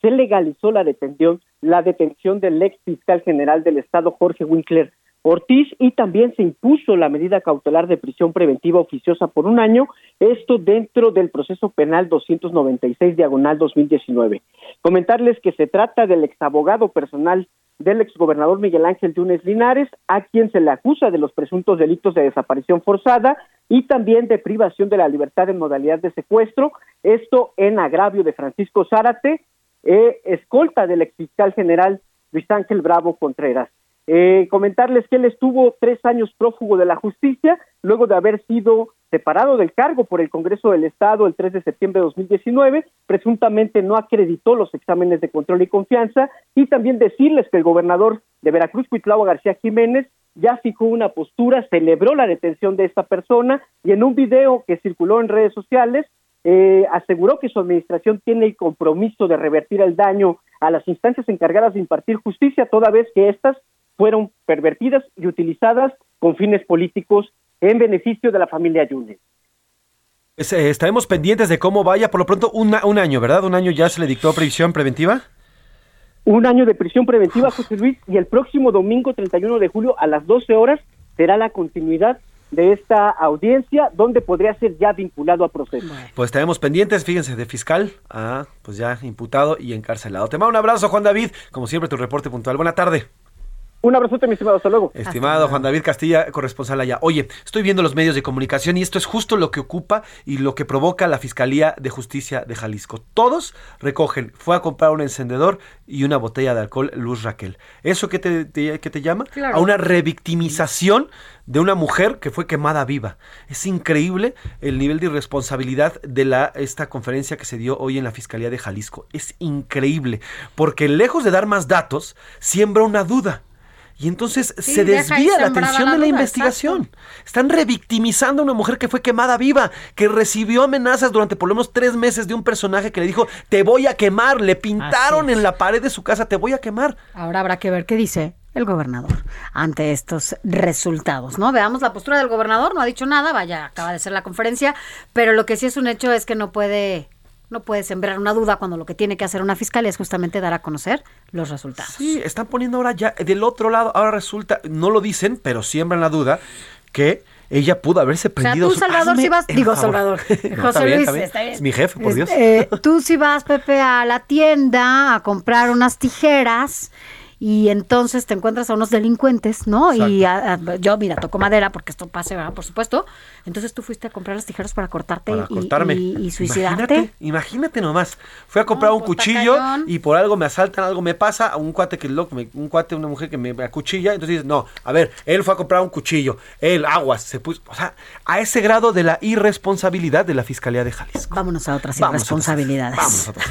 se legalizó la detención, la detención del ex fiscal general del estado, Jorge Winkler Ortiz, y también se impuso la medida cautelar de prisión preventiva oficiosa por un año, esto dentro del proceso penal 296 diagonal 2019. Comentarles que se trata del exabogado personal del exgobernador Miguel Ángel Yunes Linares, a quien se le acusa de los presuntos delitos de desaparición forzada y también de privación de la libertad en modalidad de secuestro, esto en agravio de Francisco Zárate, eh, escolta del exfiscal general Luis Ángel Bravo Contreras. Eh, comentarles que él estuvo tres años prófugo de la justicia, luego de haber sido separado del cargo por el Congreso del Estado el 3 de septiembre de 2019, presuntamente no acreditó los exámenes de control y confianza, y también decirles que el gobernador de Veracruz, Cuitlao García Jiménez, ya fijó una postura, celebró la detención de esta persona y en un video que circuló en redes sociales eh, aseguró que su administración tiene el compromiso de revertir el daño a las instancias encargadas de impartir justicia, toda vez que éstas fueron pervertidas y utilizadas con fines políticos en beneficio de la familia Yunes. Pues, eh, estaremos pendientes de cómo vaya. Por lo pronto, una- un año, ¿verdad? Un año ya se le dictó prisión preventiva. Un año de prisión preventiva, José Luis, y el próximo domingo 31 de julio a las 12 horas será la continuidad de esta audiencia, donde podría ser ya vinculado a proceso. Pues estaremos pendientes, fíjense, de fiscal a, pues ya imputado y encarcelado. Te mando un abrazo, Juan David. Como siempre, tu reporte puntual. Buena tarde. Un abrazote, mi estimado, hasta luego. Estimado Juan David Castilla, corresponsal allá. Oye, estoy viendo los medios de comunicación y esto es justo lo que ocupa y lo que provoca la Fiscalía de Justicia de Jalisco. Todos recogen, fue a comprar un encendedor y una botella de alcohol Luz Raquel. ¿Eso qué te, te- qué te llama? Claro. A una revictimización de una mujer que fue quemada viva. Es increíble el nivel de irresponsabilidad de la, esta conferencia que se dio hoy en la Fiscalía de Jalisco. Es increíble, porque lejos de dar más datos, siembra una duda. Y entonces Sí, se desvía la atención la de la investigación. Están revictimizando a una mujer que fue quemada viva, que recibió amenazas durante por lo menos tres meses de un personaje que le dijo, te voy a quemar, le pintaron en la pared de su casa, te voy a quemar. Ahora habrá que ver qué dice el gobernador ante estos resultados, ¿no? Veamos la postura del gobernador, no ha dicho nada, vaya, acaba de ser la conferencia, pero lo que sí es un hecho es que no puede no puede sembrar una duda cuando lo que tiene que hacer una fiscalía es justamente dar a conocer los resultados. Sí, están poniendo ahora ya del otro lado, ahora resulta, no lo dicen, pero siembran la duda que ella pudo haberse O sea, prendido. tú, Salvador, Hazme si vas, digo. Salvador, No, José está bien, Luis, está bien. está bien. Es mi jefe, por Dios. Eh, tú si vas, Pepe, a la tienda a comprar unas tijeras y entonces te encuentras a unos delincuentes, ¿no? Y a- a- yo, mira, toco madera porque esto pase, ¿verdad? Por supuesto. Entonces tú fuiste a comprar las tijeras para cortarte Para y, cortarme. y- y suicidarte. Imagínate, imagínate nomás. Fui a comprar un cuchillo cañón. y por algo me asaltan, algo me pasa, a un cuate que loco, un cuate, una mujer que me, acuchilla, entonces dices, no, a ver, él fue a comprar un cuchillo, él, aguas, se puso, o sea, a ese grado de la irresponsabilidad de la Fiscalía de Jalisco. Vámonos a otras Vámonos a otras- irresponsabilidades. Vámonos a otras-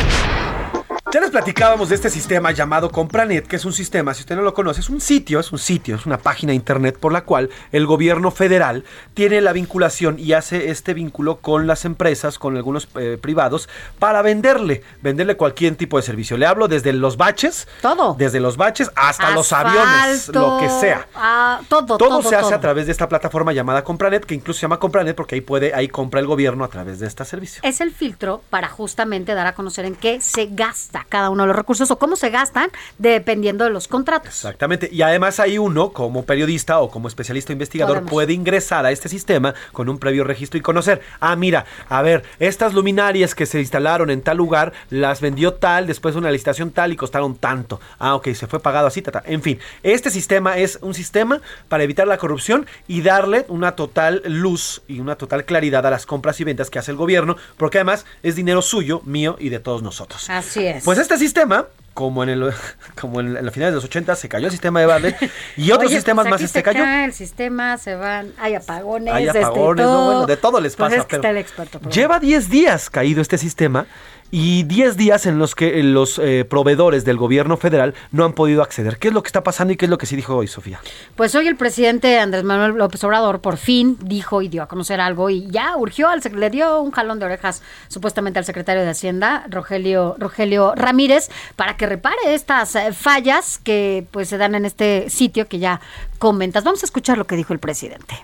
Ya les platicábamos de este sistema llamado Compranet, que es un sistema, si usted no lo conoce, es un sitio, es un sitio, es una página de internet por la cual el gobierno federal tiene la vinculación y hace este vínculo con las empresas, con algunos eh, privados, para venderle, venderle cualquier tipo de servicio. Le hablo desde los baches, todo, desde los baches hasta los aviones, lo que sea. Ah, todo, Todo, todo, se hace todo. a través de esta plataforma llamada Compranet, que incluso se llama Compranet porque ahí puede, ahí compra el gobierno a través de este servicio. Es el filtro para justamente dar a conocer en qué se gasta cada uno de los recursos o cómo se gastan dependiendo de los contratos. Exactamente. Y además ahí uno, como periodista o como especialista o investigador, Podemos. puede ingresar a este sistema con un previo registro y conocer. Ah, mira, a ver, estas luminarias que se instalaron en tal lugar, las vendió tal, después una licitación tal y costaron tanto. Ah, ok, se fue pagado así, tata. En fin, este sistema es un sistema para evitar la corrupción y darle una total luz y una total claridad a las compras y ventas que hace el gobierno, porque además es dinero suyo, mío y de todos nosotros. Así es. Pues este sistema como en el como en, la finales de los 80 se cayó el sistema de Bartlett y otros Oye, sistemas pues más se se cayó. cae el sistema, se van, hay apagones, Hay este, apagones, no, todo. bueno, de todo les Pues pasa, es que pero está el experto. pero Lleva 10 días caído este sistema y 10 días en los que los eh, proveedores del gobierno federal no han podido acceder. ¿Qué es lo que está pasando y qué es lo que sí dijo hoy, Sofía? Pues hoy el presidente Andrés Manuel López Obrador por fin dijo y dio a conocer algo y ya urgió, al, le dio un jalón de orejas supuestamente al secretario de Hacienda, Rogelio, Rogelio Ramírez, para que repare estas eh, fallas que pues se dan en este sitio que ya comentas. Vamos a escuchar lo que dijo el presidente.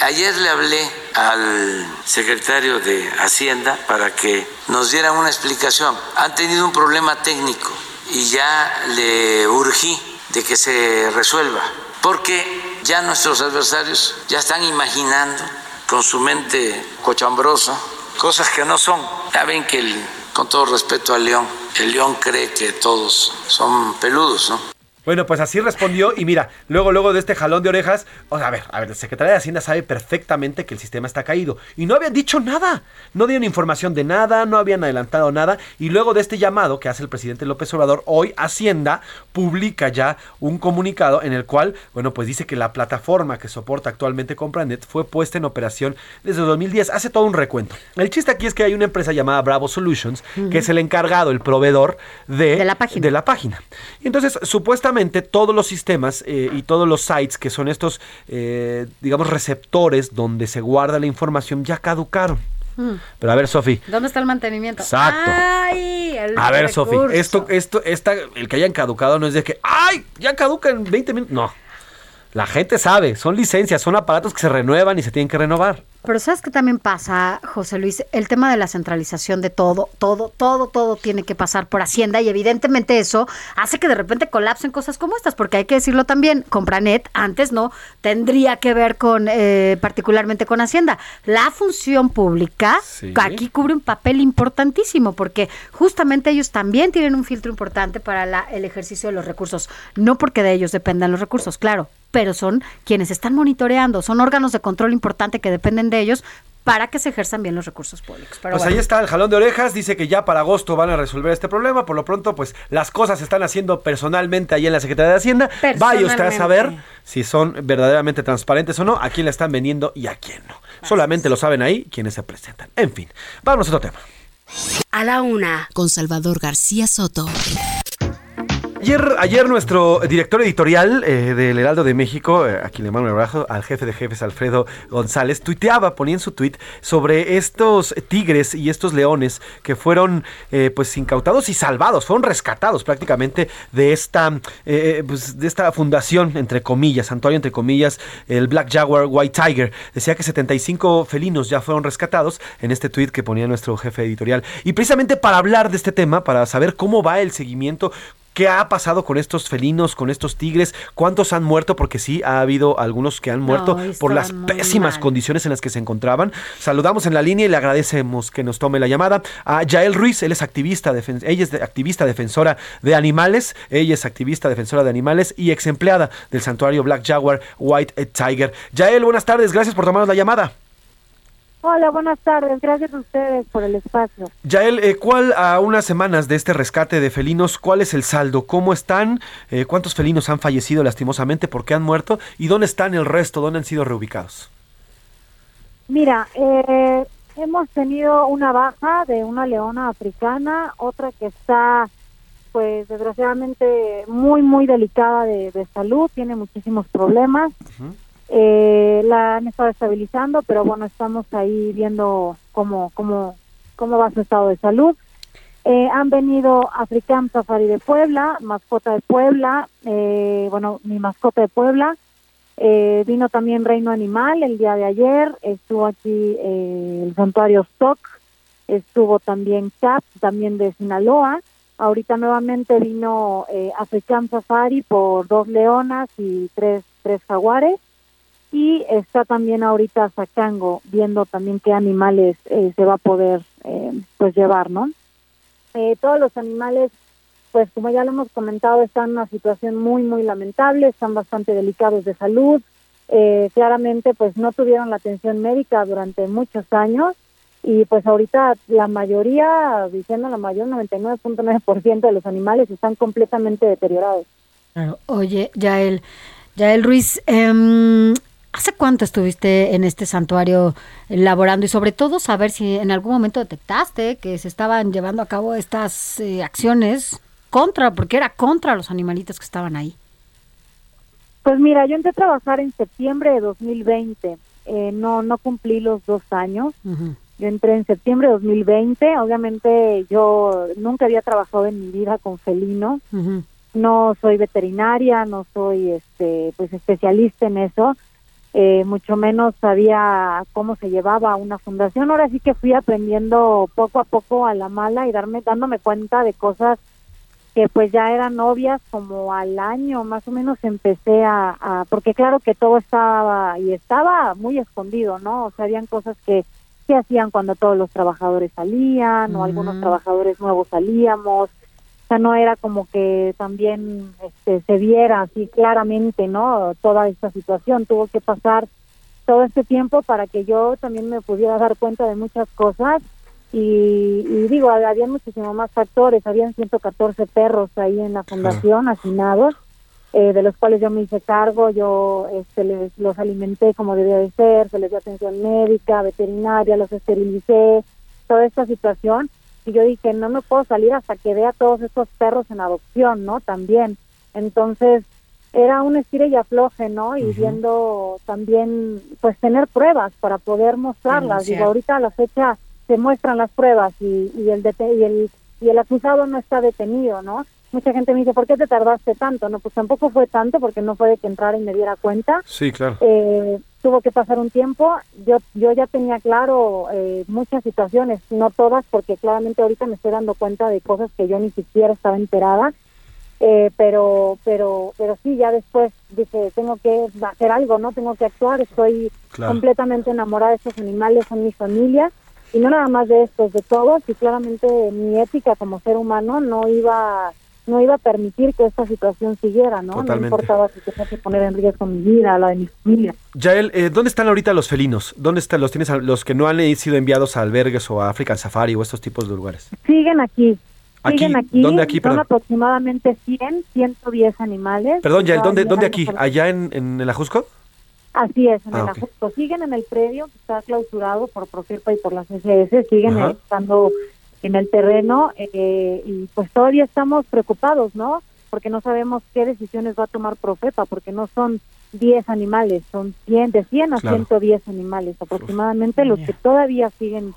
Ayer le hablé al secretario de Hacienda para que nos diera una explicación. Han tenido un problema técnico y ya le urgí de que se resuelva, porque ya nuestros adversarios ya están imaginando con su mente cochambrosa cosas que no son. Ya ven que, el- con todo respeto al león, el león cree que todos son peludos, ¿no? Bueno, pues así respondió y mira, luego, luego de este jalón de orejas, o sea, a ver, a ver, el secretario de Hacienda sabe perfectamente que el sistema está caído y no habían dicho nada, no dieron información de nada, no habían adelantado nada y luego de este llamado que hace el presidente López Obrador, hoy Hacienda publica ya un comunicado en el cual, bueno, pues dice que la plataforma que soporta actualmente Compranet fue puesta en operación desde 2010, hace todo un recuento. El chiste aquí es que hay una empresa llamada Bravo Solutions, que es el encargado, el proveedor de, De la página. de la página. Y entonces, supuestamente, todos los sistemas eh, y todos los sites que son estos, eh, digamos, receptores donde se guarda la información ya caducaron. Mm. Pero a ver, Sofi. ¿Dónde está el mantenimiento? Exacto. Ay, el A ver, Sofi, esto, esto, esta, el que hayan caducado no es de que, ¡ay! Ya caduca en 20 minutos. No. La gente sabe, son licencias, son aparatos que se renuevan y se tienen que renovar. Pero ¿sabes qué también pasa, José Luis? El tema de la centralización de todo, todo, todo, todo tiene que pasar por Hacienda y evidentemente eso hace que de repente colapsen cosas como estas, porque hay que decirlo también, Compranet antes no tendría que ver con, eh, particularmente con Hacienda. La función pública Sí. aquí cubre un papel importantísimo, porque justamente ellos también tienen un filtro importante para la- el ejercicio de los recursos, no porque de ellos dependan los recursos, claro, pero son quienes están monitoreando, son órganos de control importante que dependen de ellos para que se ejerzan bien los recursos públicos. Pero pues bueno. ahí está el jalón de orejas, dice que ya para agosto van a resolver este problema, por lo pronto pues las cosas se están haciendo personalmente ahí en la Secretaría de Hacienda. Vaya usted a saber si son verdaderamente transparentes o no, a quién le están vendiendo y a quién no. Solamente lo saben ahí quienes se presentan. En fin, vamos a otro tema. A la una, con Salvador García Soto. Ayer, nuestro director editorial eh, del Heraldo de México, eh, a quien le mando un abrazo, al jefe de jefes Alfredo González, tuiteaba, ponía en su tuit sobre estos tigres y estos leones que fueron eh, pues incautados y salvados, fueron rescatados prácticamente de esta, eh, pues, de esta fundación, entre comillas, santuario entre comillas, el Black Jaguar White Tiger. Decía que 75 felinos ya fueron rescatados en este tuit que ponía nuestro jefe editorial. Y precisamente para hablar de este tema, para saber cómo va el seguimiento, ¿Qué ha pasado con estos felinos, con estos tigres? ¿Cuántos han muerto? Porque sí, ha habido algunos que han muerto por las pésimas mal. condiciones en las que se encontraban. Saludamos en la línea y le agradecemos que nos tome la llamada a Yael Ruiz. Él es activista, ella es activista defensora de animales. Ella es activista defensora de animales y ex empleada del santuario Black Jaguar White Tiger. Yael, buenas tardes. Gracias por tomarnos la llamada. Hola, buenas tardes. Gracias a ustedes por el espacio. Yael, eh, ¿cuál a unas semanas de este rescate de felinos, cuál es el saldo? ¿Cómo están? Eh, ¿Cuántos felinos han fallecido lastimosamente? ¿Por qué han muerto? ¿Y dónde están el resto? ¿Dónde han sido reubicados? Mira, eh, hemos tenido una baja de una leona africana, otra que está, pues desgraciadamente, muy, muy delicada de, de salud, tiene muchísimos problemas. Eh, la han estado estabilizando, pero bueno, estamos ahí viendo cómo, cómo, cómo va su estado de salud. Eh, han venido African Safari de Puebla, mascota de Puebla, eh, bueno, mi mascota de Puebla. Eh, vino también Reino Animal el día de ayer, estuvo aquí eh, el santuario Stock, estuvo también CAP, también de Sinaloa. Ahorita nuevamente vino eh, African Safari por dos leonas y tres, tres jaguares. Y está también ahorita Sacango viendo también qué animales eh, se va a poder eh, pues llevar, ¿no? Eh, todos los animales, pues como ya lo hemos comentado, están en una situación muy, muy lamentable, están bastante delicados de salud. Eh, claramente, pues no tuvieron la atención médica durante muchos años y pues ahorita la mayoría, diciendo la mayor, 99.9% de los animales están completamente deteriorados. Claro. Oye, Yael, Yael Ruiz, em, ¿hace cuánto estuviste en este santuario laborando y sobre todo saber si en algún momento detectaste que se estaban llevando a cabo estas eh, acciones contra, porque era contra los animalitos que estaban ahí? Pues mira, yo entré a trabajar en septiembre de 2020. Eh, no, no cumplí los dos años. Yo entré en septiembre de 2020. Obviamente yo nunca había trabajado en mi vida con felinos. No soy veterinaria, no soy este, pues especialista en eso. Eh, mucho menos sabía cómo se llevaba una fundación. Ahora sí que fui aprendiendo poco a poco a la mala y darme, dándome cuenta de cosas que pues ya eran obvias como al año más o menos empecé a, a- porque claro que todo estaba y estaba muy escondido no o sea habían cosas que que hacían cuando todos los trabajadores salían o algunos trabajadores nuevos salíamos sea no era como que también este se viera así claramente no toda esta situación tuvo que pasar todo este tiempo para que yo también me pudiera dar cuenta de muchas cosas. Y, y digo, había muchísimo más factores, habían 114 perros ahí en la fundación hacinados, eh, de los cuales yo me hice cargo, yo este, les, los alimenté como debía de ser, se les dio atención médica, veterinaria, los esterilicé, toda esta situación, y yo dije, no me puedo salir hasta que vea todos estos perros en adopción, ¿no? También. Entonces, era un estire y afloje, ¿no? Y viendo también, pues, tener pruebas para poder mostrarlas. Digo, ahorita a la fecha se muestran las pruebas y, y el y el y el acusado no está detenido, ¿no? Mucha gente me dice, ¿por qué te tardaste tanto? No, pues tampoco fue tanto porque no fue de que entrara y me diera cuenta. Sí, claro. Eh, tuvo que pasar un tiempo. Yo yo ya tenía claro eh, muchas situaciones, no todas, porque claramente ahorita me estoy dando cuenta de cosas que yo ni siquiera estaba enterada. Eh, pero pero pero sí, ya después dije, tengo que hacer algo, ¿no? Tengo que actuar. Estoy Claro. completamente enamorada de estos animales, son mi familia. Y no nada más de estos, de todos. Y claramente mi ética como ser humano no iba no iba a permitir que esta situación siguiera, ¿no? Totalmente. No importaba si tenía que poner en riesgo mi vida, la de mi familia. Yael, eh, ¿dónde están ahorita los felinos? ¿Dónde están los tienes los que no han eh, sido enviados a albergues o a African Safari o estos tipos de lugares? Siguen aquí. Aquí, Siguen aquí. ¿dónde aquí, Son aproximadamente 100, 110 animales. Perdón, Yael, ¿dónde, dónde aquí? ¿Allá en, en el Ajusco? Así es, en Ah, el ok. Ajusco. Siguen en el predio que está clausurado por Profepa y por las SS. Siguen estando en el terreno eh, y pues todavía estamos preocupados, ¿no? Porque no sabemos qué decisiones va a tomar Profepa, porque no son 10 animales, son 100, de 100 a Claro. 110 animales aproximadamente los que todavía siguen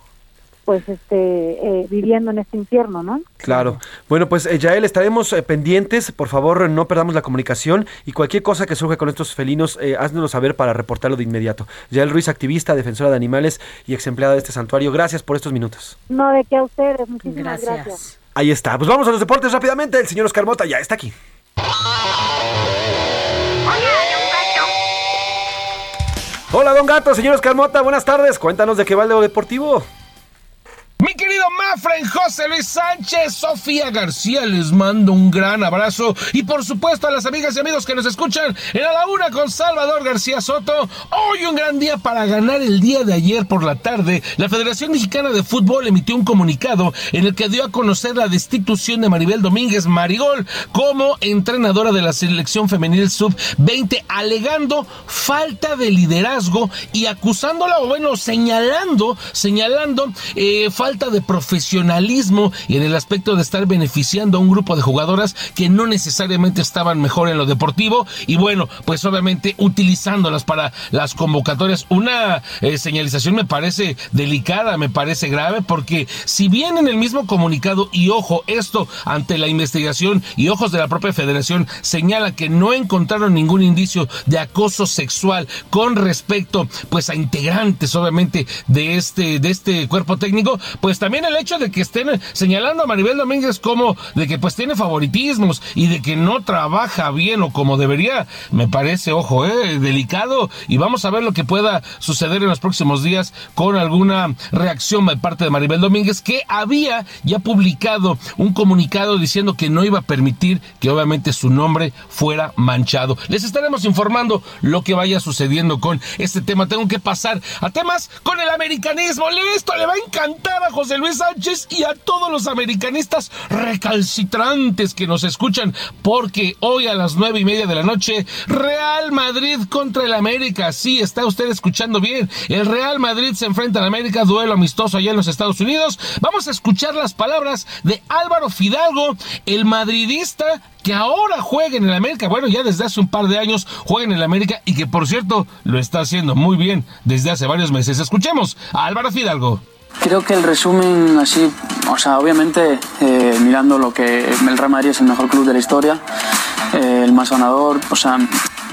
pues este eh, viviendo en este infierno, ¿no? Claro. Bueno, pues eh, Yael, estaremos eh, pendientes. Por favor, no perdamos la comunicación y cualquier cosa que surja con estos felinos, eh, háznoslo saber para reportarlo de inmediato. Yael Ruiz, activista, defensora de animales y ex empleada de este santuario. Gracias por estos minutos. No, de que a ustedes, muchísimas gracias. Ahí está. Pues vamos a los deportes rápidamente. El señor Oscar Mota ya está aquí. Hola, don Gato, señor Oscar Mota, buenas tardes. Cuéntanos de qué va el deportivo. Mi querido Mafren José Luis Sánchez, Sofía García, les mando un gran abrazo y por supuesto a las amigas y amigos que nos escuchan en la Una con Salvador García Soto. Hoy un gran día para ganar el día de ayer por la tarde. La Federación Mexicana de Fútbol emitió un comunicado en el que dio a conocer la destitución de Maribel Domínguez Marigol como entrenadora de la selección femenil sub-20, alegando falta de liderazgo y acusándola, o bueno, señalando, señalando eh, falta de profesionalismo y en el aspecto de estar beneficiando a un grupo de jugadoras que no necesariamente estaban mejor en lo deportivo y bueno, pues obviamente utilizándolas para las convocatorias. Una eh, señalización me parece delicada, me parece grave, porque si bien en el mismo comunicado, y ojo, esto ante la investigación y ojos de la propia federación señala que no encontraron ningún indicio de acoso sexual con respecto pues a integrantes obviamente de este de este cuerpo técnico, pues también el hecho de que estén señalando a Maribel Domínguez como de que pues tiene favoritismos y de que no trabaja bien o como debería, me parece, ojo, eh, delicado y vamos a ver lo que pueda suceder en los próximos días con alguna reacción de parte de Maribel Domínguez que había ya publicado un comunicado diciendo que no iba a permitir que obviamente su nombre fuera manchado. Les estaremos informando lo que vaya sucediendo con este tema. Tengo que pasar a temas con el americanismo. Esto le va a encantar a José Luis Sánchez y a todos los americanistas recalcitrantes que nos escuchan, porque hoy a las nueve y media de la noche, Real Madrid contra el América. Sí, está usted escuchando bien. El Real Madrid se enfrenta al América, duelo amistoso allá en los Estados Unidos. Vamos a escuchar las palabras de Álvaro Fidalgo, el madridista que ahora juega en el América, bueno, ya desde hace un par de años juega en el América y que por cierto lo está haciendo muy bien desde hace varios meses. Escuchemos a Álvaro Fidalgo. Creo que el resumen así, o sea, obviamente eh, mirando lo que el Real Madrid es el mejor club de la historia, eh, el más ganador, o sea,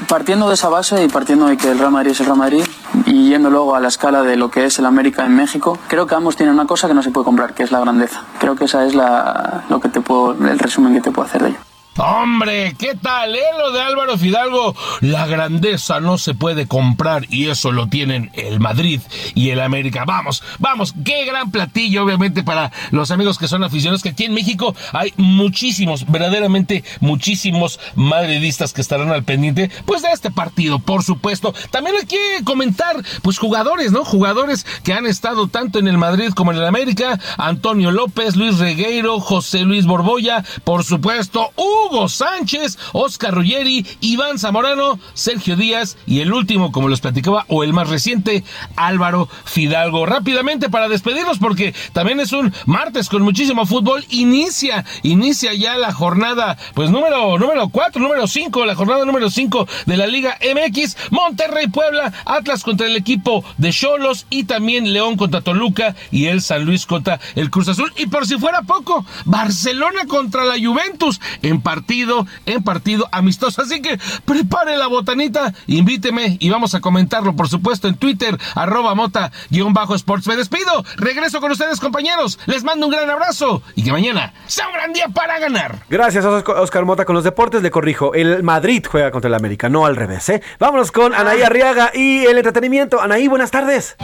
partiendo de esa base y partiendo de que el Real Madrid es el Real Madrid y yendo luego a la escala de lo que es el América en México, creo que ambos tienen una cosa que no se puede comprar, que es la grandeza. Creo que esa es la, lo que te puedo, el resumen que te puedo hacer de ello. Hombre, ¿qué tal? Eh? De Álvaro Fidalgo. La grandeza no se puede comprar y eso lo tienen el Madrid y el América. Vamos, vamos, qué gran platillo, obviamente, para los amigos que son aficionados, que aquí en México hay muchísimos, verdaderamente muchísimos madridistas que estarán al pendiente, pues de este partido, por supuesto. También hay que comentar, pues jugadores, ¿no? Jugadores que han estado tanto en el Madrid como en el América. Antonio López, Luis Regueiro, José Luis Borboya, por supuesto, Hugo Sánchez, Oscar Ruggeri, Iván Zamorano, Sergio Díaz y el último, como les platicaba, o el más reciente, Álvaro Fidalgo. Rápidamente para despedirnos, porque también es un martes con muchísimo fútbol. Inicia, inicia ya la jornada, pues número, número 4, número 5, la jornada número 5 de la Liga MX. Monterrey Puebla, Atlas contra el equipo de Cholos y también León contra Toluca y el San Luis contra el Cruz Azul. Y por si fuera poco, Barcelona contra la Juventus en partido, en partido amistoso. Así que prepare la botanita, invíteme y vamos a comentarlo, por supuesto, en Twitter, arroba mota-sports. Me despido, regreso con ustedes, compañeros. Les mando un gran abrazo y que mañana sea un gran día para ganar. Gracias, Oscar Oscar Mota. Con los deportes le corrijo. El Madrid juega contra el América, no al revés, ¿eh? Vámonos con Anaí Arriaga y el entretenimiento. Anaí, buenas tardes.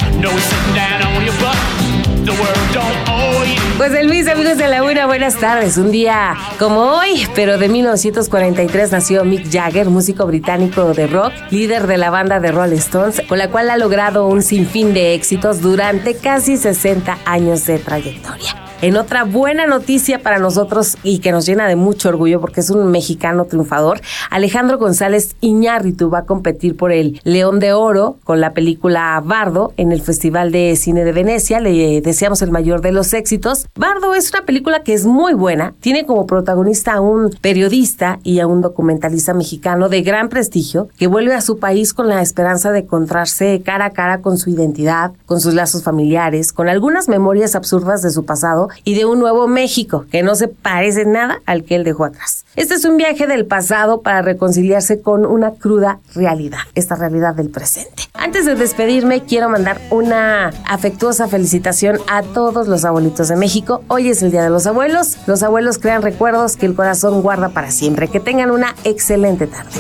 Pues de Luis, amigos de la una, buenas tardes. Un día como hoy, pero de 1943 nació Mick Jagger, músico británico de rock, líder de la banda de Rolling Stones, con la cual ha logrado un sinfín de éxitos durante casi 60 años de trayectoria. En otra buena noticia para nosotros y que nos llena de mucho orgullo porque es un mexicano triunfador, Alejandro González Iñárritu va a competir por el León de Oro con la película Bardo en el Festival de Cine de Venecia. Le deseamos el mayor de los éxitos. Bardo es una película que es muy buena. Tiene como protagonista a un periodista y a un documentalista mexicano de gran prestigio que vuelve a su país con la esperanza de encontrarse cara a cara con su identidad, con sus lazos familiares, con algunas memorias absurdas de su pasado y de un nuevo México que no se parece nada al que él dejó atrás. Este es un viaje del pasado para reconciliarse con una cruda realidad, esta realidad del presente. Antes de despedirme, quiero mandar una afectuosa felicitación a todos los abuelitos de México. Hoy es el Día de los Abuelos. Los abuelos crean recuerdos que el corazón guarda para siempre. Que tengan una excelente tarde.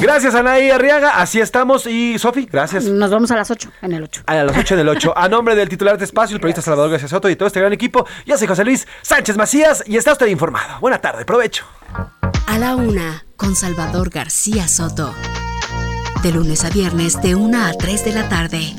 Gracias, Anaí Arriaga. Así estamos. Y Sofi, gracias. Nos vamos a las 8 en el 8. A las 8 del 8. A nombre del titular de espacio, el periodista Salvador García Soto y todo este gran equipo, yo soy José Luis Sánchez Macías y está usted informado. Buena tarde, provecho. A la una, con Salvador García Soto. De lunes a viernes, de 1 a 3 de la tarde.